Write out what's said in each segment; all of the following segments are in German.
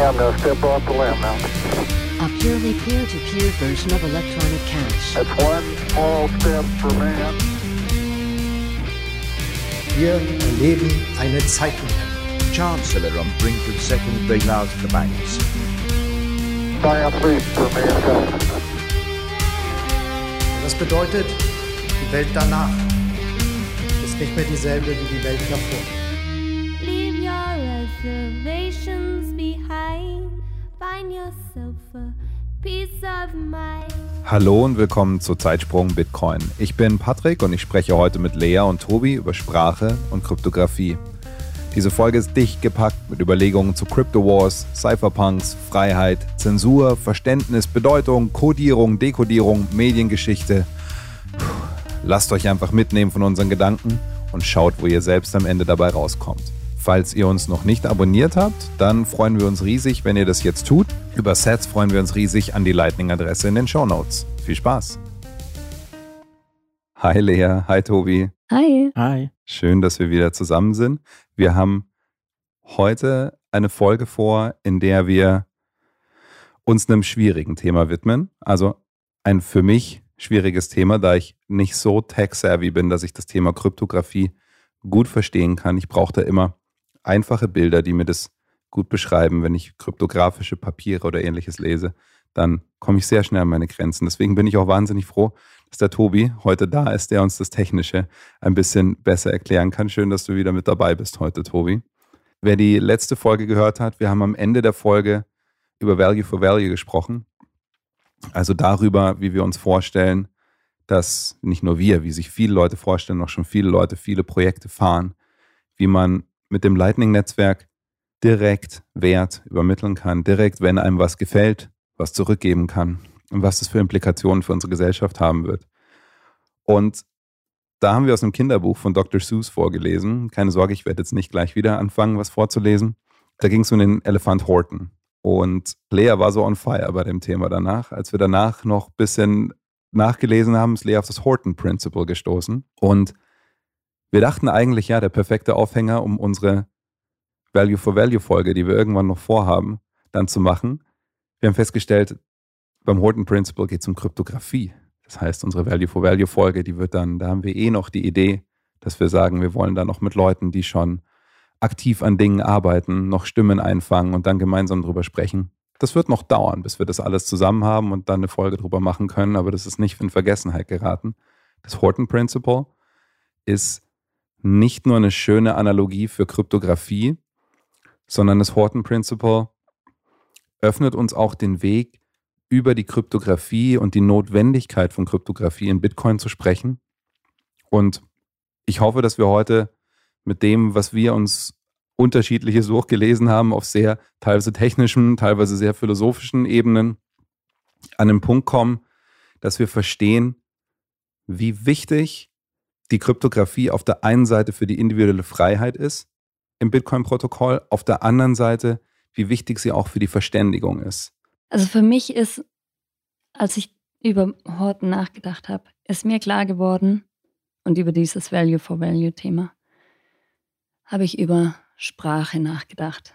I'm going to step off the limb now. A purely peer-to-peer version of electronic cash. That's one small step for man. Wir erleben eine Zeitenwende. Chancellor on brink of second bailout banks. For mankind. Das bedeutet, die Welt danach ist nicht mehr dieselbe wie die Welt davor. Hallo und willkommen zu Zeitsprung Bitcoin. Ich bin Patrick und ich spreche heute mit Lea und Tobi über Sprache und Kryptographie. Diese Folge ist dicht gepackt mit Überlegungen zu Crypto Wars, Cypherpunks, Freiheit, Zensur, Verständnis, Bedeutung, Codierung, Dekodierung, Mediengeschichte. Puh, lasst euch einfach mitnehmen von unseren Gedanken und schaut, wo ihr selbst am Ende dabei rauskommt. Falls ihr uns noch nicht abonniert habt, dann freuen wir uns riesig, wenn ihr das jetzt tut. Über Sets freuen wir uns riesig an die Lightning-Adresse in den Show Notes. Viel Spaß! Hi Lea, hi Tobi. Hi. Hi. Schön, dass wir wieder zusammen sind. Wir haben heute eine Folge vor, in der wir uns einem schwierigen Thema widmen. Also ein für mich schwieriges Thema, da ich nicht so tech-savvy bin, dass ich das Thema Kryptographie gut verstehen kann. Ich brauche da immer einfache Bilder, die mir das gut beschreiben. Wenn ich kryptografische Papiere oder ähnliches lese, dann komme ich sehr schnell an meine Grenzen. Deswegen bin ich auch wahnsinnig froh, dass der Tobi heute da ist, der uns das Technische ein bisschen besser erklären kann. Schön, dass du wieder mit dabei bist heute, Tobi. Wer die letzte Folge gehört hat, wir haben am Ende der Folge über Value for Value gesprochen. Also darüber, wie wir uns vorstellen, dass nicht nur wir, wie sich viele Leute vorstellen, noch schon viele Leute viele Projekte fahren, wie man mit dem Lightning-Netzwerk direkt Wert übermitteln kann, direkt, wenn einem was gefällt, was zurückgeben kann und was das für Implikationen für unsere Gesellschaft haben wird. Und da haben wir aus einem Kinderbuch von Dr. Seuss vorgelesen. Keine Sorge, ich werde jetzt nicht gleich wieder anfangen, was vorzulesen. Da ging es um den Elefant Horton. Und Lea war so on fire bei dem Thema danach. Als wir danach noch ein bisschen nachgelesen haben, ist Lea auf das Horton Principle gestoßen. Und wir dachten eigentlich, ja, der perfekte Aufhänger, um unsere Value for Value Folge, die wir irgendwann noch vorhaben, dann zu machen. Wir haben festgestellt, beim Horton Principle geht es um Kryptographie. Das heißt, unsere Value for Value Folge, die wird dann, da haben wir eh noch die Idee, dass wir sagen, wir wollen da noch mit Leuten, die schon aktiv an Dingen arbeiten, noch Stimmen einfangen und dann gemeinsam drüber sprechen. Das wird noch dauern, bis wir das alles zusammen haben und dann eine Folge drüber machen können, aber das ist nicht in Vergessenheit geraten. Das Horton Principle ist nicht nur eine schöne Analogie für Kryptographie, sondern das Horton Principle öffnet uns auch den Weg, über die Kryptographie und die Notwendigkeit von Kryptographie in Bitcoin zu sprechen. Und ich hoffe, dass wir heute mit dem, was wir uns unterschiedliche Such gelesen haben, auf sehr teilweise technischen, teilweise sehr philosophischen Ebenen, an den Punkt kommen, dass wir verstehen, wie wichtig die Kryptographie auf der einen Seite für die individuelle Freiheit ist im Bitcoin-Protokoll, auf der anderen Seite, wie wichtig sie auch für die Verständigung ist. Also für mich ist, als ich über Horton nachgedacht habe, ist mir klar geworden und über dieses Value for Value Thema habe ich über Sprache nachgedacht.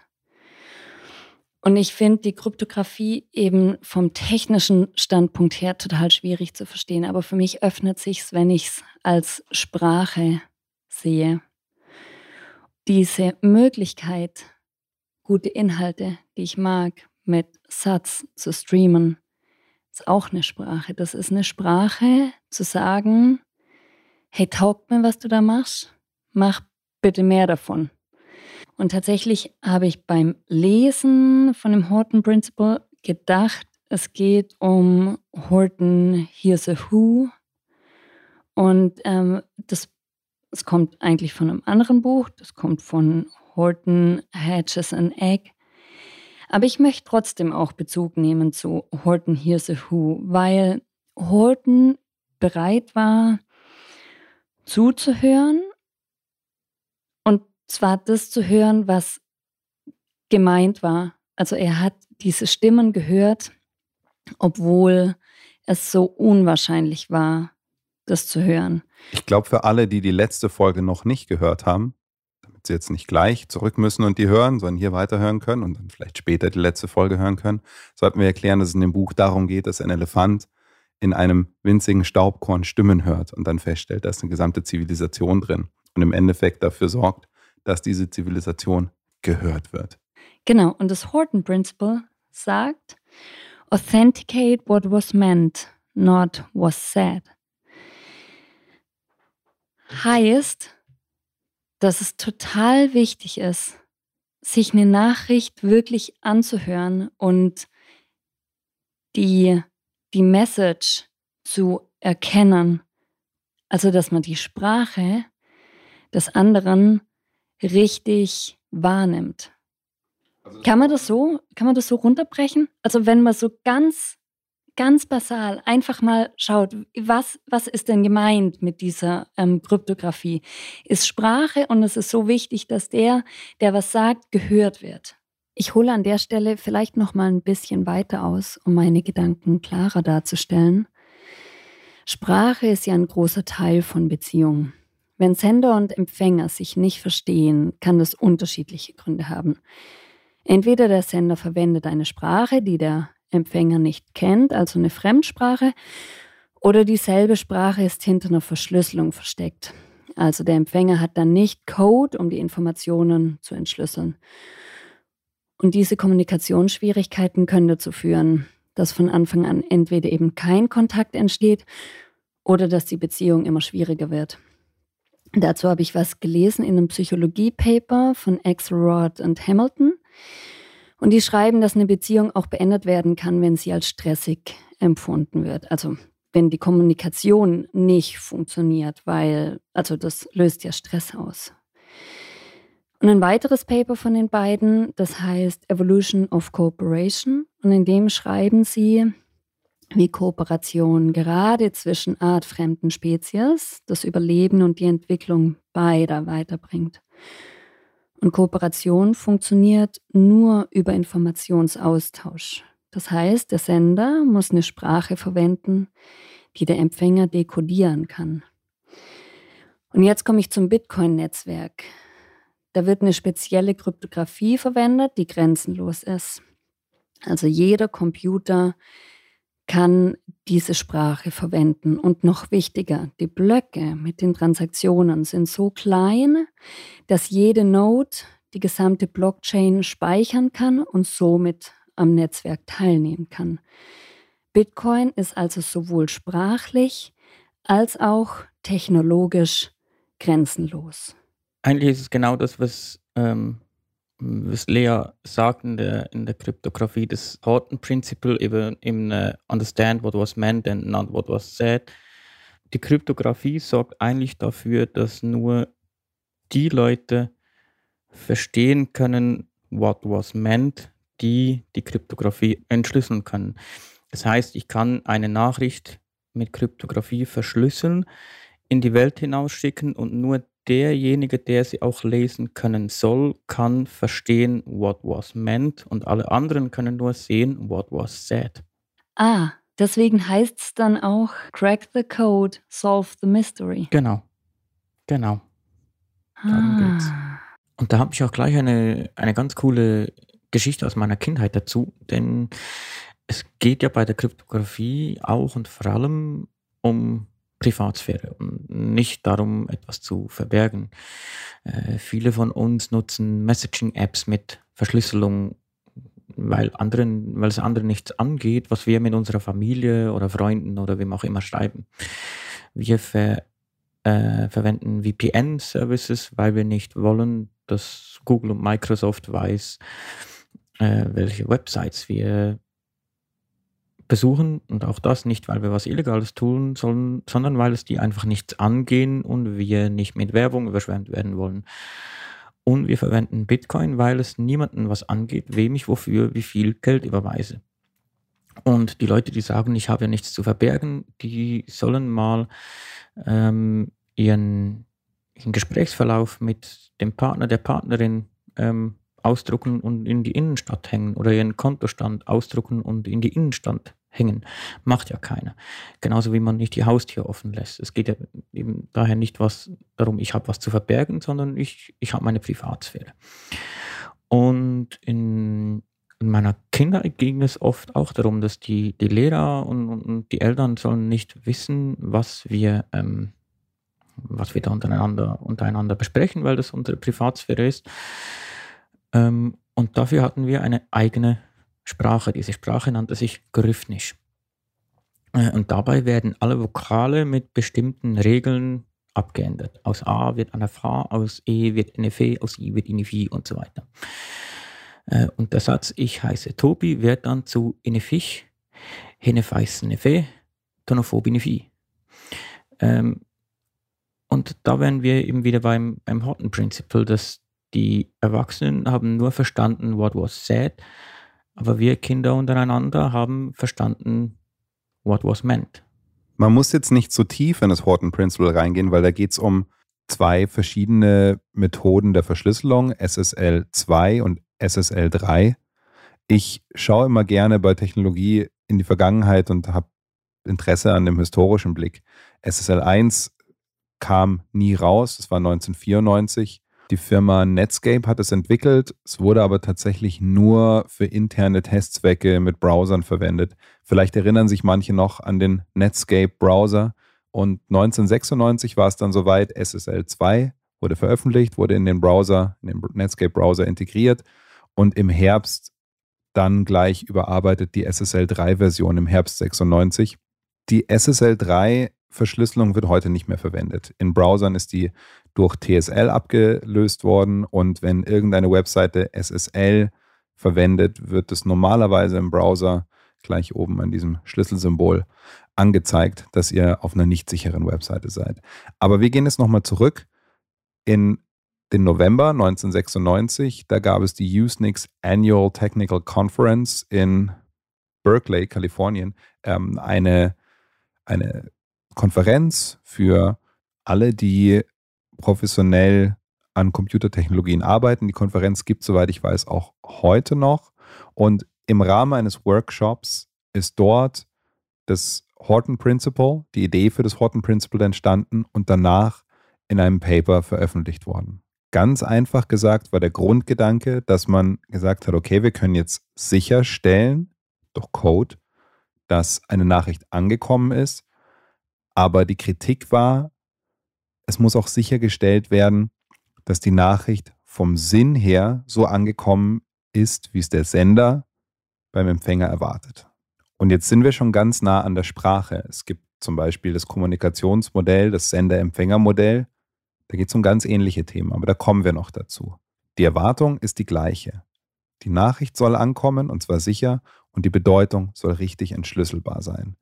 Und ich finde die Kryptographie eben vom technischen Standpunkt her total schwierig zu verstehen. Aber für mich öffnet sich's, wenn ich es als Sprache sehe. Diese Möglichkeit, gute Inhalte, die ich mag, mit Satz zu streamen, ist auch eine Sprache. Das ist eine Sprache zu sagen, hey, taugt mir, was du da machst? Mach bitte mehr davon. Und tatsächlich habe ich beim Lesen von dem Horton Principle gedacht, es geht um Horton Here's a Who. Und ähm, das, das kommt eigentlich von einem anderen Buch, das kommt von Horton Hatches an Egg. Aber ich möchte trotzdem auch Bezug nehmen zu Horton Here's a Who, weil Horton bereit war, zuzuhören zwar das zu hören, was gemeint war. Also er hat diese Stimmen gehört, obwohl es so unwahrscheinlich war, das zu hören. Ich glaube, für alle, die die letzte Folge noch nicht gehört haben, damit sie jetzt nicht gleich zurück müssen und die hören, sondern hier weiterhören können und dann vielleicht später die letzte Folge hören können, sollten wir erklären, dass es in dem Buch darum geht, dass ein Elefant in einem winzigen Staubkorn Stimmen hört und dann feststellt, da ist eine gesamte Zivilisation drin und im Endeffekt dafür sorgt, dass diese Zivilisation gehört wird. Genau, und das Horton Principle sagt, authenticate what was meant, not was said. Heißt, dass es total wichtig ist, sich eine Nachricht wirklich anzuhören und die, die Message zu erkennen. Also, dass man die Sprache des anderen richtig wahrnimmt. Kann man das so, kann man das so runterbrechen? Also wenn man so ganz, ganz basal einfach mal schaut, was, was ist denn gemeint mit dieser ähm, Kryptographie? Ist Sprache und es ist so wichtig, dass der, der was sagt, gehört wird. Ich hole an der Stelle vielleicht noch mal ein bisschen weiter aus, um meine Gedanken klarer darzustellen. Sprache ist ja ein großer Teil von Beziehungen. Wenn Sender und Empfänger sich nicht verstehen, kann das unterschiedliche Gründe haben. Entweder der Sender verwendet eine Sprache, die der Empfänger nicht kennt, also eine Fremdsprache, oder dieselbe Sprache ist hinter einer Verschlüsselung versteckt. Also der Empfänger hat dann nicht Code, um die Informationen zu entschlüsseln. Und diese Kommunikationsschwierigkeiten können dazu führen, dass von Anfang an entweder eben kein Kontakt entsteht oder dass die Beziehung immer schwieriger wird. Dazu habe ich was gelesen in einem Psychologie-Paper von Axelrod und Hamilton. Und die schreiben, dass eine Beziehung auch beendet werden kann, wenn sie als stressig empfunden wird. Also wenn die Kommunikation nicht funktioniert, weil, also das löst ja Stress aus. Und ein weiteres Paper von den beiden, das heißt Evolution of Cooperation. Und in dem schreiben sie, wie Kooperation gerade zwischen artfremden Spezies das Überleben und die Entwicklung beider weiterbringt. Und Kooperation funktioniert nur über Informationsaustausch. Das heißt, der Sender muss eine Sprache verwenden, die der Empfänger dekodieren kann. Und jetzt komme ich zum Bitcoin-Netzwerk. Da wird eine spezielle Kryptographie verwendet, die grenzenlos ist. Also jeder Computer kann diese Sprache verwenden. Und noch wichtiger, die Blöcke mit den Transaktionen sind so klein, dass jede Node die gesamte Blockchain speichern kann und somit am Netzwerk teilnehmen kann. Bitcoin ist also sowohl sprachlich als auch technologisch grenzenlos. Eigentlich ist es genau das, was ähm, was Lea sagt in der, in der Kryptographie, das Horton Principle, eben im uh, Understand what was meant and not what was said. Die Kryptographie sorgt eigentlich dafür, dass nur die Leute verstehen können, what was meant, die die Kryptographie entschlüsseln können. Das heißt, ich kann eine Nachricht mit Kryptographie verschlüsseln, in die Welt hinausschicken und nur derjenige, der sie auch lesen können soll, kann verstehen, what was meant und alle anderen können nur sehen, what was said. Ah, deswegen heißt es dann auch Crack the Code, Solve the Mystery. Genau, genau. Darum ah. geht's. Und da habe ich auch gleich eine, eine ganz coole Geschichte aus meiner Kindheit dazu, denn es geht ja bei der Kryptographie auch und vor allem um Privatsphäre und nicht darum, etwas zu verbergen. Äh, viele von uns nutzen Messaging-Apps mit Verschlüsselung, weil, anderen, weil es anderen nichts angeht, was wir mit unserer Familie oder Freunden oder wem auch immer schreiben. Wir ver, äh, verwenden VPN-Services, weil wir nicht wollen, dass Google und Microsoft weiß, äh, welche Websites wir besuchen und auch das nicht, weil wir was Illegales tun, sollen, sondern weil es die einfach nichts angehen und wir nicht mit Werbung überschwemmt werden wollen. Und wir verwenden Bitcoin, weil es niemanden was angeht, wem ich wofür wie viel Geld überweise. Und die Leute, die sagen, ich habe ja nichts zu verbergen, die sollen mal ähm, ihren, ihren, Gesprächsverlauf mit dem Partner, der Partnerin ähm, ausdrucken und in die Innenstadt hängen oder ihren Kontostand ausdrucken und in die Innenstadt hängen. Macht ja keiner. Genauso wie man nicht die Haustür offen lässt. Es geht ja eben daher nicht was darum, ich habe was zu verbergen, sondern ich, ich habe meine Privatsphäre. Und in, in meiner Kindheit ging es oft auch darum, dass die, die Lehrer und, und die Eltern sollen nicht wissen, was wir, ähm, was wir da untereinander, untereinander besprechen, weil das unsere Privatsphäre ist. Ähm, und dafür hatten wir eine eigene Sprache. Diese Sprache nannte sich Gryphnisch. Äh, und dabei werden alle Vokale mit bestimmten Regeln abgeändert. Aus A wird F, aus E wird eine F, aus I wird eine F und so weiter. Äh, und der Satz Ich heiße Tobi wird dann zu Feiß eine F, Tonophob F. Ähm, und da wären wir eben wieder beim, beim Horton Principle, dass die Erwachsenen haben nur verstanden, what was said, aber wir Kinder untereinander haben verstanden, what was meant. Man muss jetzt nicht so tief in das Horton Principle reingehen, weil da geht es um zwei verschiedene Methoden der Verschlüsselung, SSL 2 und SSL 3. Ich schaue immer gerne bei Technologie in die Vergangenheit und habe Interesse an dem historischen Blick. SSL 1 kam nie raus, das war 1994. Die Firma Netscape hat es entwickelt. Es wurde aber tatsächlich nur für interne Testzwecke mit Browsern verwendet. Vielleicht erinnern sich manche noch an den Netscape-Browser. Und 1996 war es dann soweit, SSL 2 wurde veröffentlicht, wurde in den Browser, in den Netscape-Browser integriert und im Herbst dann gleich überarbeitet die SSL 3-Version im Herbst 96. Die SSL 3 Verschlüsselung wird heute nicht mehr verwendet. In Browsern ist die durch TSL abgelöst worden und wenn irgendeine Webseite SSL verwendet, wird es normalerweise im Browser gleich oben an diesem Schlüsselsymbol angezeigt, dass ihr auf einer nicht sicheren Webseite seid. Aber wir gehen jetzt nochmal zurück in den November 1996. Da gab es die Usenix Annual Technical Conference in Berkeley, Kalifornien. Ähm, eine, eine Konferenz für alle, die professionell an Computertechnologien arbeiten. Die Konferenz gibt, soweit ich weiß, auch heute noch. Und im Rahmen eines Workshops ist dort das Horton Principle, die Idee für das Horton Principle entstanden und danach in einem Paper veröffentlicht worden. Ganz einfach gesagt war der Grundgedanke, dass man gesagt hat, okay, wir können jetzt sicherstellen durch Code, dass eine Nachricht angekommen ist aber die Kritik war, es muss auch sichergestellt werden, dass die Nachricht vom Sinn her so angekommen ist, wie es der Sender beim Empfänger erwartet. Und jetzt sind wir schon ganz nah an der Sprache. Es gibt zum Beispiel das Kommunikationsmodell, das Sender-Empfänger-Modell. Da geht es um ganz ähnliche Themen, aber da kommen wir noch dazu. Die Erwartung ist die gleiche. Die Nachricht soll ankommen und zwar sicher und die Bedeutung soll richtig entschlüsselbar sein.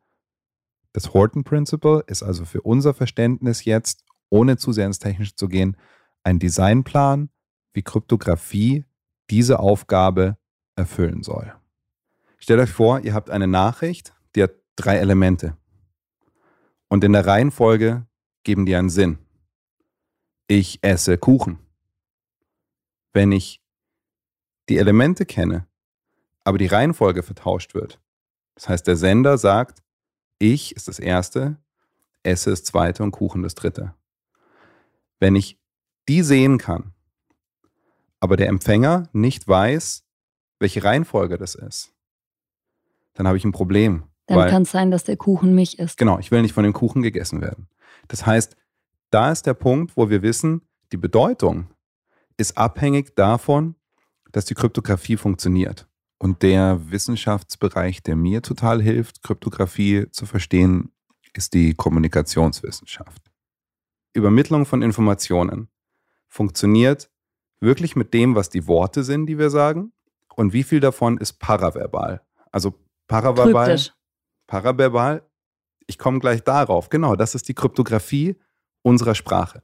Das Horton Principle ist also für unser Verständnis jetzt, ohne zu sehr ins Technische zu gehen, ein Designplan, wie Kryptographie diese Aufgabe erfüllen soll. Stellt euch vor, ihr habt eine Nachricht, die hat drei Elemente. Und in der Reihenfolge geben die einen Sinn. Ich esse Kuchen. Wenn ich die Elemente kenne, aber die Reihenfolge vertauscht wird, das heißt, der Sender sagt, ich ist das erste, esse das zweite und Kuchen das dritte. Wenn ich die sehen kann, aber der Empfänger nicht weiß, welche Reihenfolge das ist, dann habe ich ein Problem. Dann kann es sein, dass der Kuchen mich ist. Genau, ich will nicht von dem Kuchen gegessen werden. Das heißt, da ist der Punkt, wo wir wissen, die Bedeutung ist abhängig davon, dass die Kryptographie funktioniert. Und der Wissenschaftsbereich, der mir total hilft, Kryptographie zu verstehen, ist die Kommunikationswissenschaft. Übermittlung von Informationen funktioniert wirklich mit dem, was die Worte sind, die wir sagen, und wie viel davon ist paraverbal. Also paraverbal, Kryptisch. paraverbal, ich komme gleich darauf. Genau, das ist die Kryptographie unserer Sprache.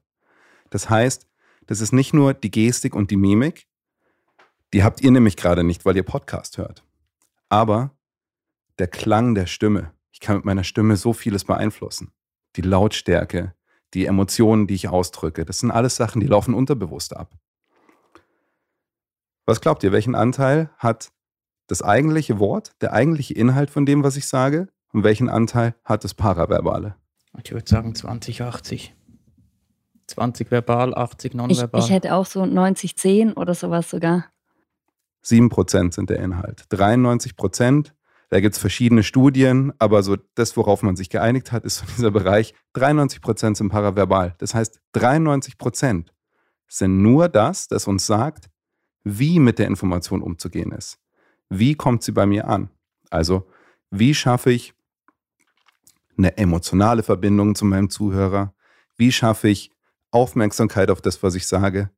Das heißt, das ist nicht nur die Gestik und die Mimik, die habt ihr nämlich gerade nicht, weil ihr Podcast hört. Aber der Klang der Stimme, ich kann mit meiner Stimme so vieles beeinflussen. Die Lautstärke, die Emotionen, die ich ausdrücke, das sind alles Sachen, die laufen unterbewusst ab. Was glaubt ihr, welchen Anteil hat das eigentliche Wort, der eigentliche Inhalt von dem, was ich sage? Und welchen Anteil hat das Paraverbale? Ich würde sagen 20, 80. 20 verbal, 80 Ich, nonverbal. ich hätte auch so 90, 10 oder sowas sogar. 7% sind der Inhalt. 93%, da gibt es verschiedene Studien, aber so das, worauf man sich geeinigt hat, ist so dieser Bereich, 93% sind paraverbal. Das heißt, 93% sind nur das, das uns sagt, wie mit der Information umzugehen ist. Wie kommt sie bei mir an? Also, wie schaffe ich eine emotionale Verbindung zu meinem Zuhörer? Wie schaffe ich Aufmerksamkeit auf das, was ich sage?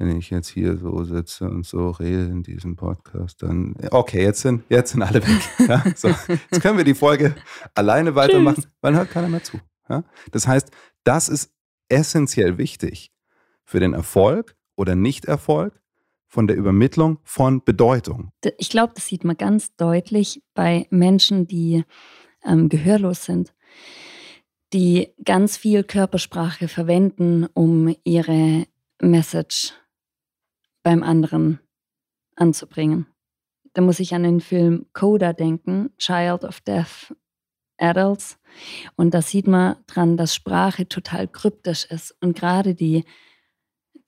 Wenn ich jetzt hier so sitze und so rede in diesem Podcast, dann okay, jetzt sind, jetzt sind alle weg. Ja, so. Jetzt können wir die Folge alleine weitermachen, weil hört keiner mehr zu. Ja? Das heißt, das ist essentiell wichtig für den Erfolg oder Nichterfolg von der Übermittlung von Bedeutung. Ich glaube, das sieht man ganz deutlich bei Menschen, die ähm, gehörlos sind, die ganz viel Körpersprache verwenden, um ihre Message beim anderen anzubringen. Da muss ich an den Film Coda denken, Child of Deaf Adults. Und da sieht man dran, dass Sprache total kryptisch ist. Und gerade die,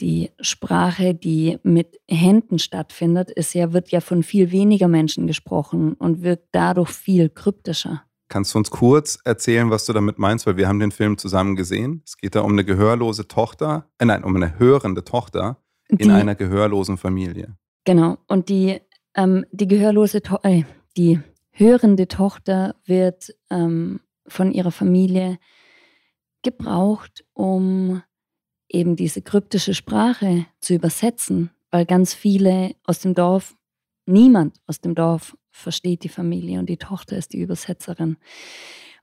die Sprache, die mit Händen stattfindet, ist ja, wird ja von viel weniger Menschen gesprochen und wirkt dadurch viel kryptischer. Kannst du uns kurz erzählen, was du damit meinst? Weil wir haben den Film zusammen gesehen. Es geht da um eine gehörlose Tochter, äh nein, um eine hörende Tochter in Die- einer gehörlosen Familie. Genau. Und die, ähm, die gehörlose, to äh, die hörende Tochter wird ähm, von ihrer Familie gebraucht, um eben diese kryptische Sprache zu übersetzen, weil ganz viele aus dem Dorf, niemand aus dem Dorf versteht die Familie und die Tochter ist die Übersetzerin.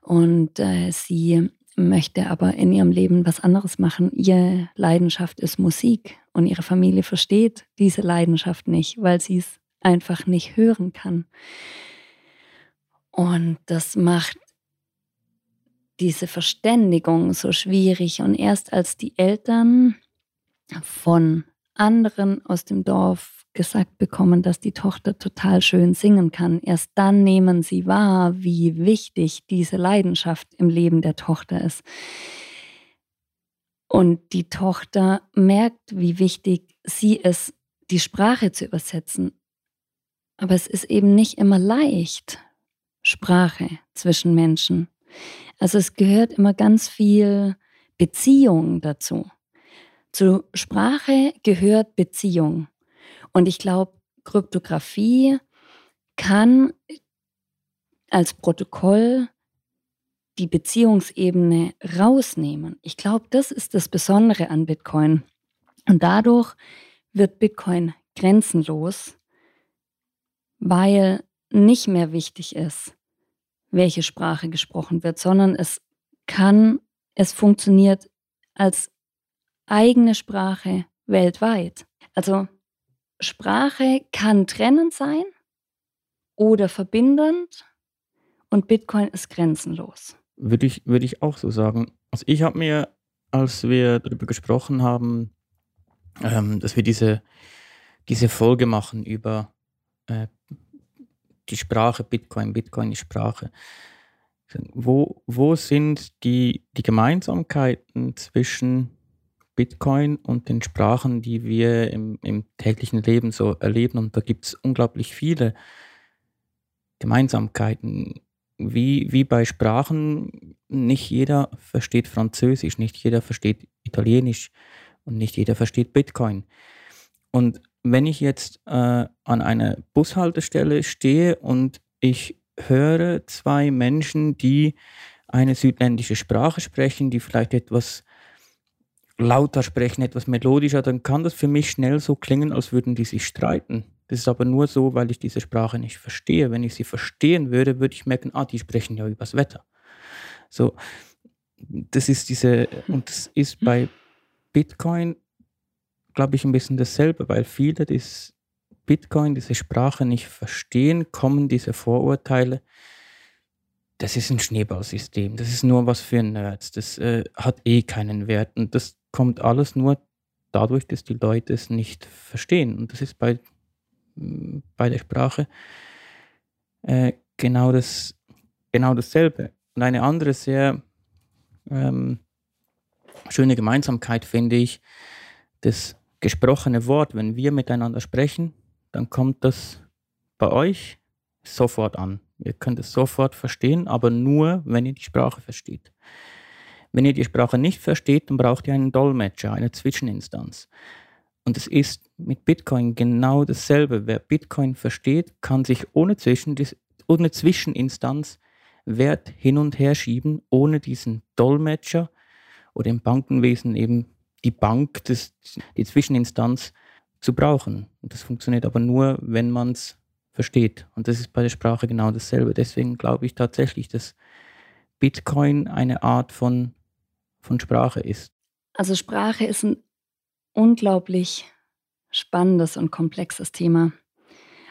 Und äh, sie möchte aber in ihrem Leben was anderes machen. Ihre Leidenschaft ist Musik und ihre Familie versteht diese Leidenschaft nicht, weil sie es einfach nicht hören kann. Und das macht diese Verständigung so schwierig. Und erst als die Eltern von anderen aus dem Dorf gesagt bekommen, dass die Tochter total schön singen kann, erst dann nehmen sie wahr, wie wichtig diese Leidenschaft im Leben der Tochter ist. Und die Tochter merkt, wie wichtig sie ist, die Sprache zu übersetzen. Aber es ist eben nicht immer leicht, Sprache zwischen Menschen. Also es gehört immer ganz viel Beziehung dazu. Zu Sprache gehört Beziehung. Und ich glaube, Kryptographie kann als Protokoll die Beziehungsebene rausnehmen. Ich glaube, das ist das Besondere an Bitcoin. Und dadurch wird Bitcoin grenzenlos, weil nicht mehr wichtig ist, welche Sprache gesprochen wird, sondern es kann, es funktioniert als eigene Sprache weltweit. Also Sprache kann trennend sein oder verbindend und Bitcoin ist grenzenlos. Würde ich, würde ich auch so sagen. Also ich habe mir, als wir darüber gesprochen haben, ähm, dass wir diese, diese Folge machen über äh, die Sprache Bitcoin, Bitcoin ist Sprache. Wo, wo sind die, die Gemeinsamkeiten zwischen Bitcoin und den Sprachen, die wir im, im täglichen Leben so erleben? Und da gibt es unglaublich viele Gemeinsamkeiten. Wie, wie bei Sprachen, nicht jeder versteht Französisch, nicht jeder versteht Italienisch und nicht jeder versteht Bitcoin. Und wenn ich jetzt äh, an einer Bushaltestelle stehe und ich höre zwei Menschen, die eine südländische Sprache sprechen, die vielleicht etwas lauter sprechen, etwas melodischer, dann kann das für mich schnell so klingen, als würden die sich streiten. Das ist aber nur so, weil ich diese Sprache nicht verstehe. Wenn ich sie verstehen würde, würde ich merken, ah, die sprechen ja übers Wetter. So, das ist diese, und das ist bei Bitcoin, glaube ich, ein bisschen dasselbe, weil viele das Bitcoin, diese Sprache nicht verstehen, kommen diese Vorurteile. Das ist ein Schneeballsystem, das ist nur was für Nerds, das äh, hat eh keinen Wert und das kommt alles nur dadurch, dass die Leute es nicht verstehen. Und das ist bei bei der Sprache äh, genau, das, genau dasselbe. Und eine andere sehr ähm, schöne Gemeinsamkeit finde ich, das gesprochene Wort, wenn wir miteinander sprechen, dann kommt das bei euch sofort an. Ihr könnt es sofort verstehen, aber nur, wenn ihr die Sprache versteht. Wenn ihr die Sprache nicht versteht, dann braucht ihr einen Dolmetscher, eine Zwischeninstanz. Und es ist mit Bitcoin genau dasselbe. Wer Bitcoin versteht, kann sich ohne, Zwischen, ohne Zwischeninstanz Wert hin und her schieben, ohne diesen Dolmetscher oder im Bankenwesen eben die Bank, das, die Zwischeninstanz zu brauchen. Und das funktioniert aber nur, wenn man es versteht. Und das ist bei der Sprache genau dasselbe. Deswegen glaube ich tatsächlich, dass Bitcoin eine Art von, von Sprache ist. Also Sprache ist ein unglaublich spannendes und komplexes Thema.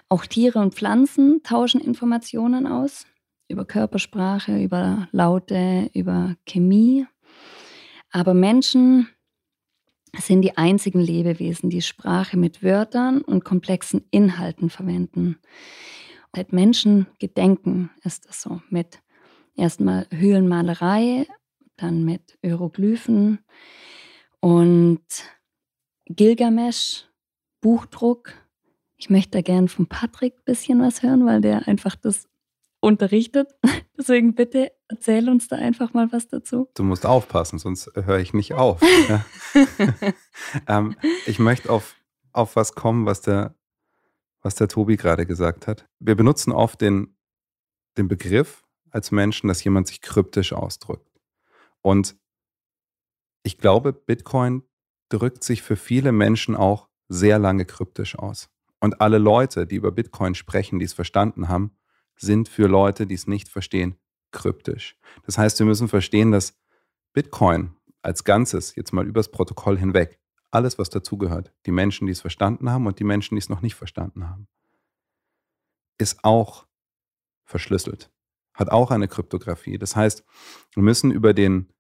Auch Tiere und Pflanzen tauschen Informationen aus über Körpersprache, über Laute, über Chemie. Aber Menschen sind die einzigen Lebewesen, die Sprache mit Wörtern und komplexen Inhalten verwenden. Seit Menschengedenken ist es so mit erstmal Höhlenmalerei, dann mit Hieroglyphen und Gilgamesch, Buchdruck. Ich möchte da gern von Patrick ein bisschen was hören, weil der einfach das unterrichtet. Deswegen bitte erzähl uns da einfach mal was dazu. Du musst aufpassen, sonst höre ich nicht auf. ja. ähm, ich möchte auf, auf was kommen, was der, was der Tobi gerade gesagt hat. Wir benutzen oft den, den Begriff als Menschen, dass jemand sich kryptisch ausdrückt. Und ich glaube, Bitcoin drückt sich für viele Menschen auch sehr lange kryptisch aus. Und alle Leute, die über Bitcoin sprechen, die es verstanden haben, sind für Leute, die es nicht verstehen, kryptisch. Das heißt, wir müssen verstehen, dass Bitcoin als Ganzes, jetzt mal übers Protokoll hinweg, alles, was dazugehört, die Menschen, die es verstanden haben und die Menschen, die es noch nicht verstanden haben, ist auch verschlüsselt, hat auch eine Kryptographie. Das heißt, wir müssen über den,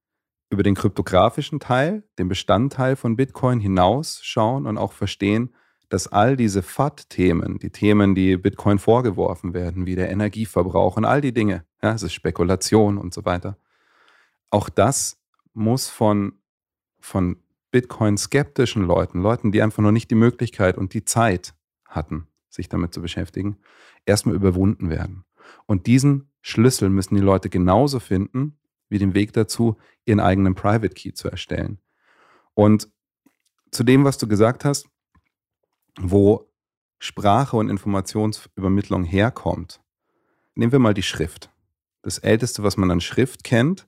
über den kryptografischen Teil, den Bestandteil von Bitcoin hinaus schauen und auch verstehen, dass all diese FAT-Themen, die Themen, die Bitcoin vorgeworfen werden, wie der Energieverbrauch und all die Dinge, ja, es ist Spekulation und so weiter, auch das muss von, von Bitcoin-skeptischen Leuten, Leuten, die einfach noch nicht die Möglichkeit und die Zeit hatten, sich damit zu beschäftigen, erstmal überwunden werden. Und diesen Schlüssel müssen die Leute genauso finden, wie den Weg dazu, ihren eigenen Private Key zu erstellen. Und zu dem, was du gesagt hast, wo Sprache und Informationsübermittlung herkommt. Nehmen wir mal die Schrift. Das älteste, was man an Schrift kennt,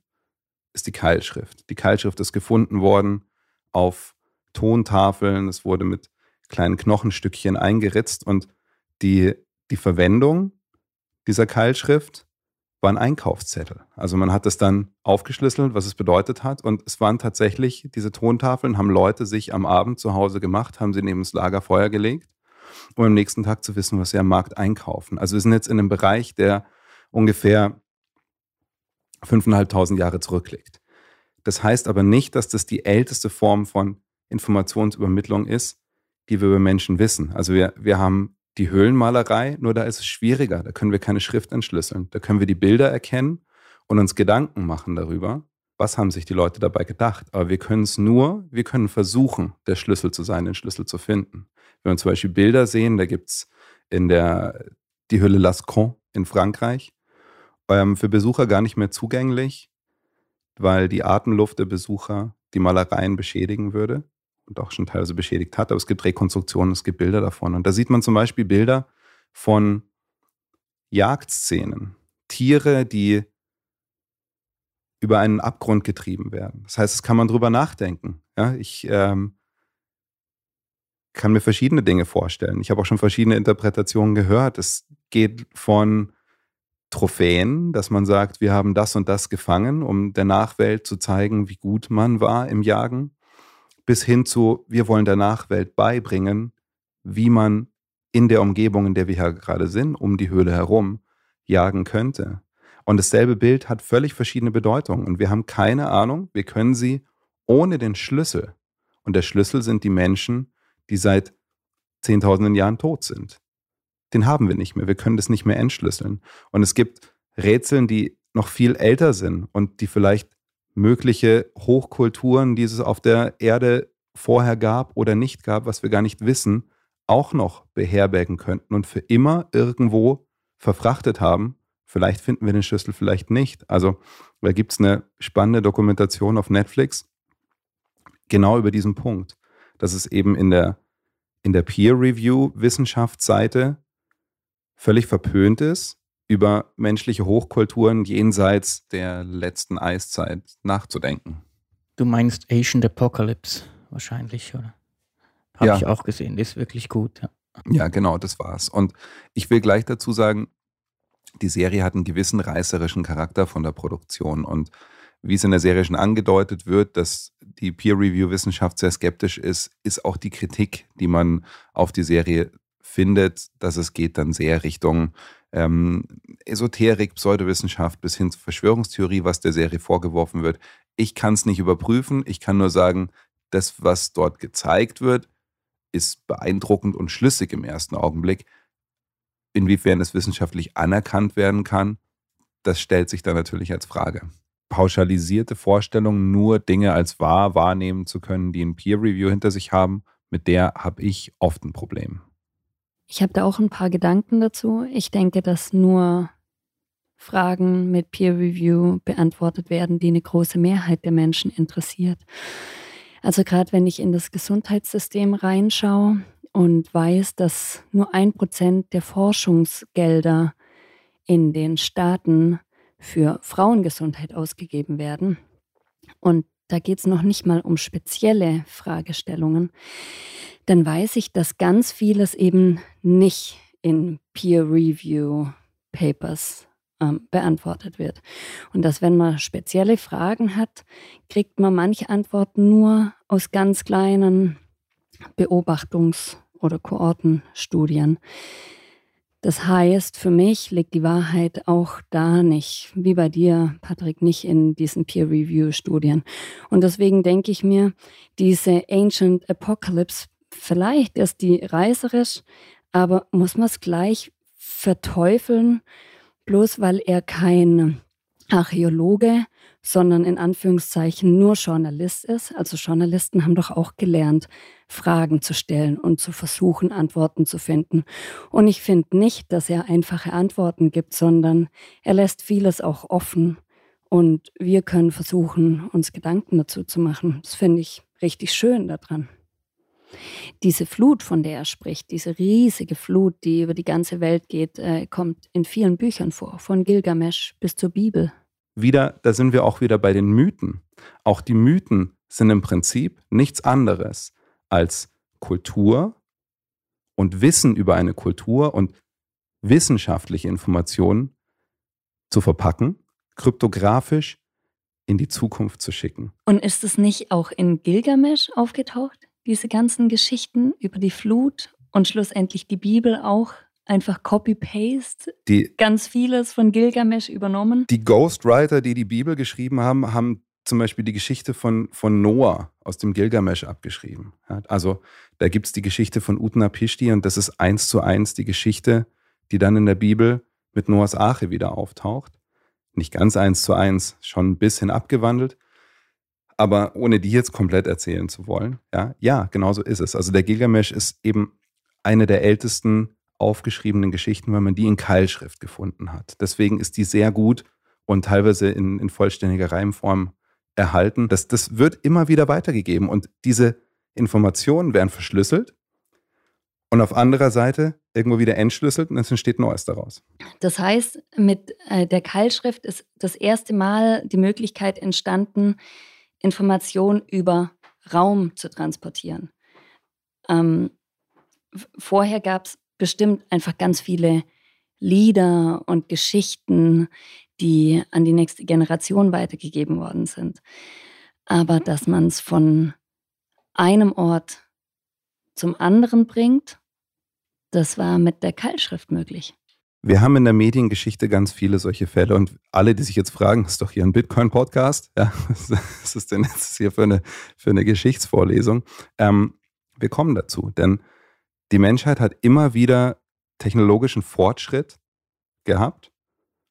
ist die Keilschrift. Die Keilschrift ist gefunden worden auf Tontafeln. Es wurde mit kleinen Knochenstückchen eingeritzt und die, die Verwendung dieser Keilschrift war ein Einkaufszettel. Also man hat es dann aufgeschlüsselt, was es bedeutet hat. Und es waren tatsächlich, diese Tontafeln haben Leute sich am Abend zu Hause gemacht, haben sie neben das Lagerfeuer gelegt, um am nächsten Tag zu wissen, was sie am Markt einkaufen. Also wir sind jetzt in einem Bereich, der ungefähr 5.500 Jahre zurückliegt. Das heißt aber nicht, dass das die älteste Form von Informationsübermittlung ist, die wir über Menschen wissen. Also wir, wir haben die Höhlenmalerei, nur da ist es schwieriger. Da können wir keine Schrift entschlüsseln. Da können wir die Bilder erkennen und uns Gedanken machen darüber, was haben sich die Leute dabei gedacht. Aber wir können es nur, wir können versuchen, der Schlüssel zu sein, den Schlüssel zu finden. Wenn wir zum Beispiel Bilder sehen, da gibt es in der die Höhle Lascaux in Frankreich, ähm, für Besucher gar nicht mehr zugänglich, weil die Atemluft der Besucher die Malereien beschädigen würde und auch schon teilweise beschädigt hat. Aber es gibt Rekonstruktionen, es gibt Bilder davon. Und da sieht man zum Beispiel Bilder von Jagdszenen. Tiere, die über einen Abgrund getrieben werden. Das heißt, es kann man drüber nachdenken. Ja, ich ähm, kann mir verschiedene Dinge vorstellen. Ich habe auch schon verschiedene Interpretationen gehört. Es geht von Trophäen, dass man sagt, wir haben das und das gefangen, um der Nachwelt zu zeigen, wie gut man war im Jagen bis hin zu, wir wollen der Nachwelt beibringen, wie man in der Umgebung, in der wir hier gerade sind, um die Höhle herum, jagen könnte. Und dasselbe Bild hat völlig verschiedene Bedeutungen. Und wir haben keine Ahnung, wir können sie ohne den Schlüssel. Und der Schlüssel sind die Menschen, die seit Zehntausenden Jahren tot sind. den haben wir nicht mehr. Wir können das nicht mehr entschlüsseln. Und es gibt Rätseln, die noch viel älter sind und die vielleicht mögliche Hochkulturen, die es auf der Erde vorher gab oder nicht gab, was wir gar nicht wissen, auch noch beherbergen könnten und für immer irgendwo verfrachtet haben. Vielleicht finden wir den Schlüssel, vielleicht nicht. Also da gibt es eine spannende Dokumentation auf Netflix genau über diesen Punkt, dass es eben in der, in der Peer-Review-Wissenschaftsseite völlig verpönt ist, über menschliche Hochkulturen jenseits der letzten Eiszeit nachzudenken. Du meinst Ancient Apocalypse wahrscheinlich, oder? Habe Ja. ich auch gesehen, ist wirklich gut. Ja. Ja, genau, das war's. Und ich will gleich dazu sagen, die Serie hat einen gewissen reißerischen Charakter von der Produktion. Und wie es in der Serie schon angedeutet wird, dass die Peer-Review-Wissenschaft sehr skeptisch ist, ist auch die Kritik, die man auf die Serie findet, dass es geht dann sehr Richtung ähm, Esoterik, Pseudowissenschaft bis hin zur Verschwörungstheorie, was der Serie vorgeworfen wird. Ich kann es nicht überprüfen. Ich kann nur sagen, das, was dort gezeigt wird, ist beeindruckend und schlüssig im ersten Augenblick. Inwiefern es wissenschaftlich anerkannt werden kann, das stellt sich dann natürlich als Frage. Pauschalisierte Vorstellungen, nur Dinge als wahr wahrnehmen zu können, die ein Peer Review hinter sich haben, mit der habe ich oft ein Problem. Ich habe da auch ein paar Gedanken dazu. Ich denke, dass nur Fragen mit Peer Review beantwortet werden, die eine große Mehrheit der Menschen interessiert. Also gerade wenn ich in das Gesundheitssystem reinschaue und weiß, dass nur ein Prozent der Forschungsgelder in den Staaten für Frauengesundheit ausgegeben werden. Und da geht es noch nicht mal um spezielle Fragestellungen. Dann weiß ich, dass ganz vieles eben nicht in Peer-Review-Papers ähm, beantwortet wird. Und dass wenn man spezielle Fragen hat, kriegt man manche Antworten nur aus ganz kleinen Beobachtungs- oder Kohortenstudien. Das heißt, für mich liegt die Wahrheit auch da nicht, wie bei dir, Patrick, nicht in diesen Peer-Review-Studien. Und deswegen denke ich mir, diese Ancient Apocalypse, vielleicht ist die reißerisch, aber muss man es gleich verteufeln, bloß weil er kein Archäologe, sondern in Anführungszeichen nur Journalist ist. Also Journalisten haben doch auch gelernt, Fragen zu stellen und zu versuchen, Antworten zu finden. Und ich finde nicht, dass er einfache Antworten gibt, sondern er lässt vieles auch offen. Und wir können versuchen, uns Gedanken dazu zu machen. Das finde ich richtig schön daran. Diese Flut, von der er spricht, diese riesige Flut, die über die ganze Welt geht, äh, kommt in vielen Büchern vor, von Gilgamesch bis zur Bibel. Wieder, da sind wir auch wieder bei den Mythen. Auch die Mythen sind im Prinzip nichts anderes als Kultur und Wissen über eine Kultur und wissenschaftliche Informationen zu verpacken, kryptografisch in die Zukunft zu schicken. Und ist es nicht auch in Gilgamesch aufgetaucht? Diese ganzen Geschichten über die Flut und schlussendlich die Bibel auch einfach Copy-Paste, ganz vieles von Gilgamesch übernommen. die Ghostwriter, die die Bibel geschrieben haben, haben zum Beispiel die Geschichte von, von Noah aus dem Gilgamesch abgeschrieben. Also da gibt es die Geschichte von Utnapishti und das ist eins zu eins die Geschichte, die dann in der Bibel mit Noahs Arche wieder auftaucht. Nicht ganz eins zu eins, schon ein bisschen abgewandelt, aber ohne die jetzt komplett erzählen zu wollen. Ja, ja genau so ist es. Also der Gilgamesch ist eben eine der ältesten aufgeschriebenen Geschichten, weil man die in Keilschrift gefunden hat. Deswegen ist die sehr gut und teilweise in, in vollständiger Reimform erhalten. Das, das wird immer wieder weitergegeben und diese Informationen werden verschlüsselt und auf anderer Seite irgendwo wieder entschlüsselt und es entsteht Neues daraus. Das heißt, mit äh, der Keilschrift ist das erste Mal die Möglichkeit entstanden, Informationen über Raum zu transportieren. Ähm, vorher gab es bestimmt einfach ganz viele Lieder und Geschichten, die an die nächste Generation weitergegeben worden sind. Aber dass man es von einem Ort zum anderen bringt, das war mit der Keilschrift möglich. Wir haben in der Mediengeschichte ganz viele solche Fälle und alle, die sich jetzt fragen, ist doch hier ein Bitcoin-Podcast, ja, was ist denn jetzt hier für eine, für eine Geschichtsvorlesung? Ähm, wir kommen dazu, denn die Menschheit hat immer wieder technologischen Fortschritt gehabt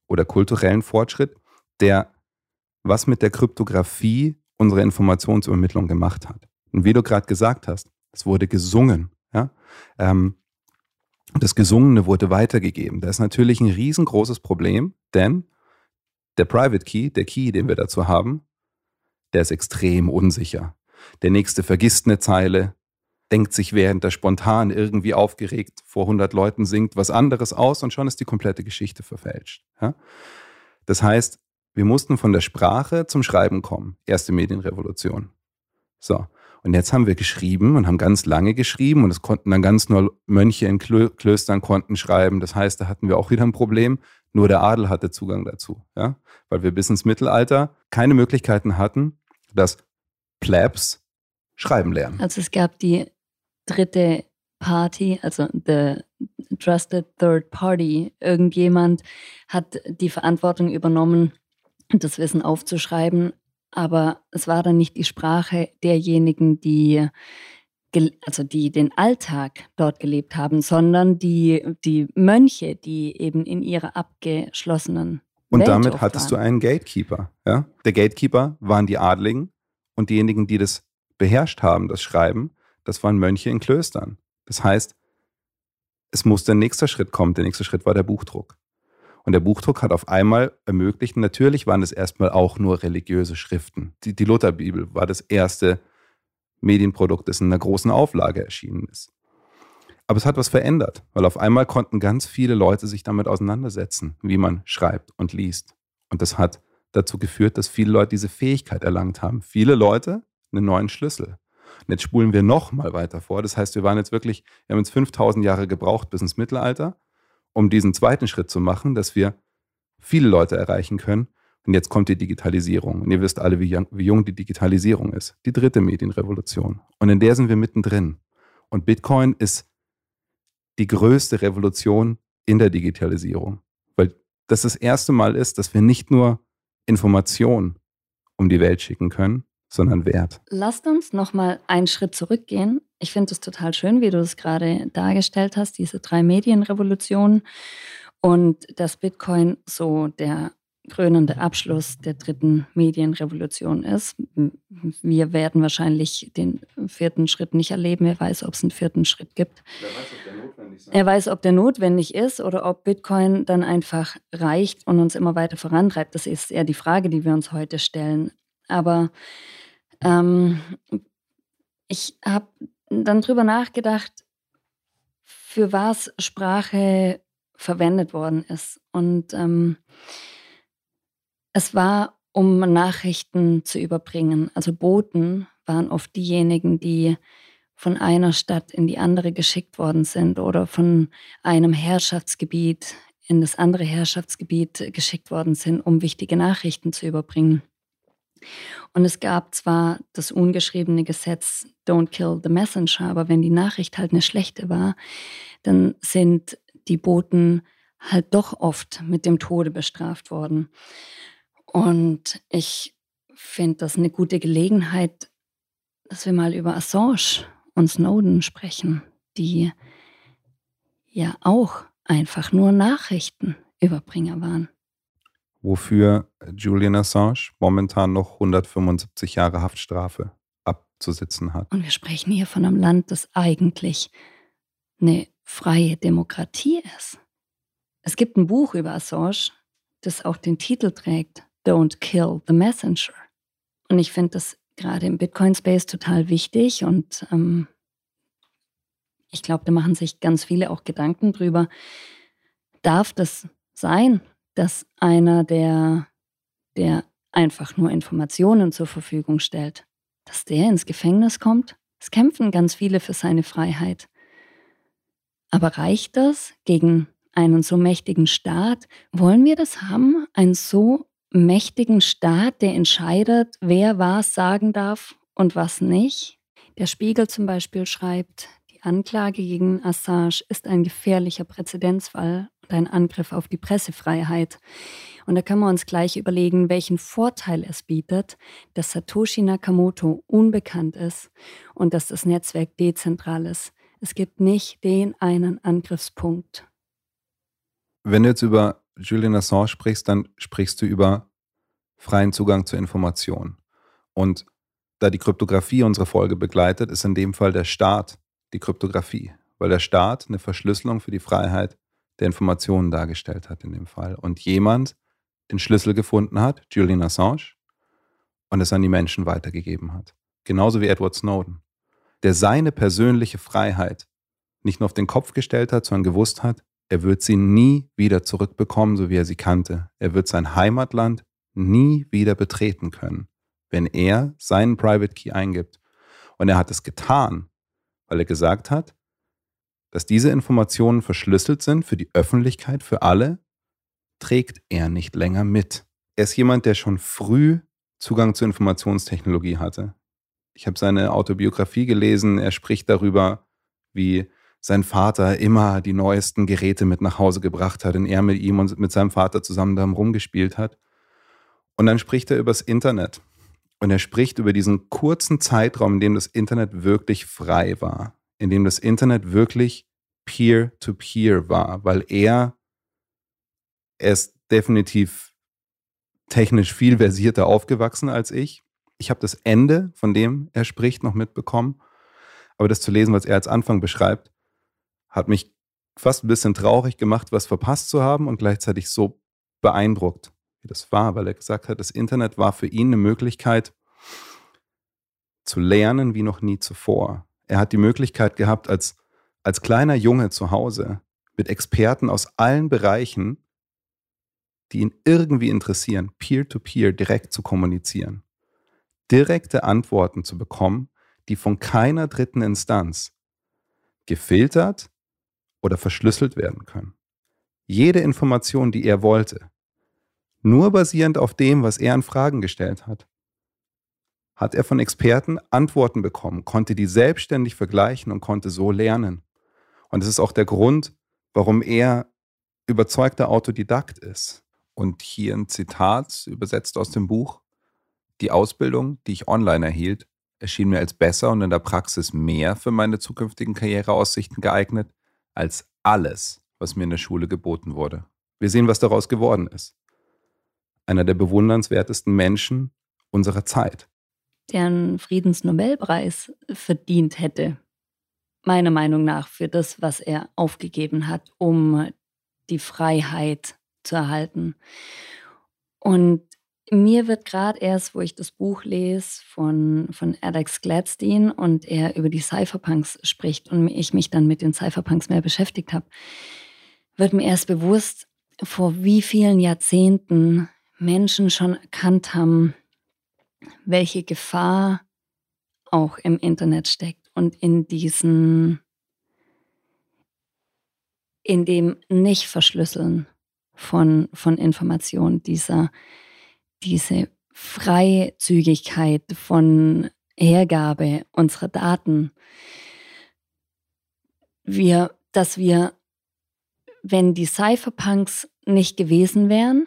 oder kulturellen Fortschritt, der was mit der Kryptographie unsere Informationsübermittlung gemacht hat. Und wie du gerade gesagt hast, es wurde gesungen. Ja? Ähm, das Gesungene wurde weitergegeben. Das ist natürlich ein riesengroßes Problem, denn der Private Key, der Key, den wir dazu haben, der ist extrem unsicher. Der nächste vergisst eine Zeile, denkt sich, während er spontan irgendwie aufgeregt vor 100 Leuten singt, was anderes aus und schon ist die komplette Geschichte verfälscht. Ja? Das heißt, wir mussten von der Sprache zum Schreiben kommen. Erste Medienrevolution. So. Und jetzt haben wir geschrieben und haben ganz lange geschrieben und es konnten dann ganz nur Mönche in Klö Klöstern konnten schreiben. Das heißt, da hatten wir auch wieder ein Problem. Nur der Adel hatte Zugang dazu, ja, weil wir bis ins Mittelalter keine Möglichkeiten hatten, dass Plebs schreiben lernen. Also es gab die dritte Party, also the trusted third party. Irgendjemand hat die Verantwortung übernommen, das Wissen aufzuschreiben, aber es war dann nicht die Sprache derjenigen, die also die den Alltag dort gelebt haben, sondern die, die Mönche, die eben in ihrer abgeschlossenen Und Welt damit hattest du waren. einen Gatekeeper. Ja? Der Gatekeeper waren die Adligen und diejenigen, die das beherrscht haben, das Schreiben, das waren Mönche in Klöstern. Das heißt, es musste ein nächster Schritt kommen. Der nächste Schritt war der Buchdruck. Und der Buchdruck hat auf einmal ermöglicht, natürlich waren es erstmal auch nur religiöse Schriften. Die, die Lutherbibel war das erste Medienprodukt, das in einer großen Auflage erschienen ist. Aber es hat was verändert, weil auf einmal konnten ganz viele Leute sich damit auseinandersetzen, wie man schreibt und liest. Und das hat dazu geführt, dass viele Leute diese Fähigkeit erlangt haben. Viele Leute einen neuen Schlüssel. Und jetzt spulen wir noch mal weiter vor. Das heißt, wir waren jetzt wirklich, wir haben jetzt 5000 Jahre gebraucht bis ins Mittelalter, um diesen zweiten Schritt zu machen, dass wir viele Leute erreichen können. Und jetzt kommt die Digitalisierung. Und ihr wisst alle, wie jung, wie jung die Digitalisierung ist. Die dritte Medienrevolution. Und in der sind wir mittendrin. Und Bitcoin ist die größte Revolution in der Digitalisierung. Weil das das erste Mal ist, dass wir nicht nur Informationen um die Welt schicken können, sondern Wert. Lasst uns noch mal einen Schritt zurückgehen. Ich finde es total schön, wie du es gerade dargestellt hast, diese drei Medienrevolutionen und dass Bitcoin so der krönende Abschluss der dritten Medienrevolution ist. Wir werden wahrscheinlich den vierten Schritt nicht erleben. Wer weiß, ob es einen vierten Schritt gibt. Er weiß, ob der notwendig ist oder ob Bitcoin dann einfach reicht und uns immer weiter vorantreibt. Das ist eher die Frage, die wir uns heute stellen. Aber ähm, ich habe dann drüber nachgedacht, für was Sprache verwendet worden ist. Und ähm, es war, um Nachrichten zu überbringen. Also Boten waren oft diejenigen, die von einer Stadt in die andere geschickt worden sind oder von einem Herrschaftsgebiet in das andere Herrschaftsgebiet geschickt worden sind, um wichtige Nachrichten zu überbringen. Und es gab zwar das ungeschriebene Gesetz Don't kill the messenger, aber wenn die Nachricht halt eine schlechte war, dann sind die Boten halt doch oft mit dem Tode bestraft worden. Und ich finde das eine gute Gelegenheit, dass wir mal über Assange und Snowden sprechen, die ja auch einfach nur Nachrichtenüberbringer waren. Wofür Julian Assange momentan noch 175 Jahre Haftstrafe abzusitzen hat. Und wir sprechen hier von einem Land, das eigentlich eine freie Demokratie ist. Es gibt ein Buch über Assange, das auch den Titel trägt, Don't Kill the Messenger. Und ich finde das gerade im Bitcoin-Space total wichtig und ähm, ich glaube, da machen sich ganz viele auch Gedanken drüber. Darf das sein, dass einer, der, der einfach nur Informationen zur Verfügung stellt, dass der ins Gefängnis kommt? Es kämpfen ganz viele für seine Freiheit. Aber reicht das gegen einen so mächtigen Staat? Wollen wir das haben? Einen so mächtigen Staat, der entscheidet, wer was sagen darf und was nicht? Der Spiegel zum Beispiel schreibt, die Anklage gegen Assange ist ein gefährlicher Präzedenzfall ein Angriff auf die Pressefreiheit. Und da können wir uns gleich überlegen, welchen Vorteil es bietet, dass Satoshi Nakamoto unbekannt ist und dass das Netzwerk dezentral ist. Es gibt nicht den einen Angriffspunkt Wenn du jetzt über Julian Assange sprichst, dann sprichst du über freien Zugang zur Information. Und da die Kryptographie unsere Folge begleitet, ist in dem Fall der Staat die Kryptographie, weil der Staat eine Verschlüsselung für die Freiheit der Informationen dargestellt hat in dem Fall. Und jemand den Schlüssel gefunden hat, Julian Assange, und es an die Menschen weitergegeben hat. Genauso wie Edward Snowden, der seine persönliche Freiheit nicht nur auf den Kopf gestellt hat, sondern gewusst hat, er wird sie nie wieder zurückbekommen, so wie er sie kannte. Er wird sein Heimatland nie wieder betreten können, wenn er seinen Private Key eingibt. Und er hat es getan, weil er gesagt hat, dass diese Informationen verschlüsselt sind für die Öffentlichkeit, für alle, trägt er nicht länger mit. Er ist jemand, der schon früh Zugang zur Informationstechnologie hatte. Ich habe seine Autobiografie gelesen. Er spricht darüber, wie sein Vater immer die neuesten Geräte mit nach Hause gebracht hat und er mit ihm und mit seinem Vater zusammen darum rumgespielt hat. Und dann spricht er über das Internet. Und er spricht über diesen kurzen Zeitraum, in dem das Internet wirklich frei war, in dem das Internet wirklich peer-to-peer -peer war, weil er, er ist definitiv technisch viel versierter aufgewachsen als ich. Ich habe das Ende, von dem er spricht, noch mitbekommen. Aber das zu lesen, was er als Anfang beschreibt, hat mich fast ein bisschen traurig gemacht, was verpasst zu haben und gleichzeitig so beeindruckt, wie das war, weil er gesagt hat, das Internet war für ihn eine Möglichkeit zu lernen wie noch nie zuvor. Er hat die Möglichkeit gehabt, als, als kleiner Junge zu Hause mit Experten aus allen Bereichen, die ihn irgendwie interessieren, peer-to-peer -peer direkt zu kommunizieren. Direkte Antworten zu bekommen, die von keiner dritten Instanz gefiltert oder verschlüsselt werden können. Jede Information, die er wollte, nur basierend auf dem, was er an Fragen gestellt hat, hat er von Experten Antworten bekommen, konnte die selbstständig vergleichen und konnte so lernen. Und es ist auch der Grund, warum er überzeugter Autodidakt ist. Und hier ein Zitat übersetzt aus dem Buch. Die Ausbildung, die ich online erhielt, erschien mir als besser und in der Praxis mehr für meine zukünftigen Karriereaussichten geeignet als alles, was mir in der Schule geboten wurde. Wir sehen, was daraus geworden ist einer der bewundernswertesten Menschen unserer Zeit. Der Friedensnobelpreis verdient hätte, meiner Meinung nach, für das, was er aufgegeben hat, um die Freiheit zu erhalten. Und mir wird gerade erst, wo ich das Buch lese von, von Alex Gladstein und er über die Cypherpunks spricht und ich mich dann mit den Cypherpunks mehr beschäftigt habe, wird mir erst bewusst, vor wie vielen Jahrzehnten Menschen schon erkannt haben, welche Gefahr auch im Internet steckt und in diesen, in dem Nicht-Verschlüsseln von, von Informationen, dieser, diese Freizügigkeit von Hergabe unserer Daten. Wir, dass wir, wenn die Cypherpunks nicht gewesen wären,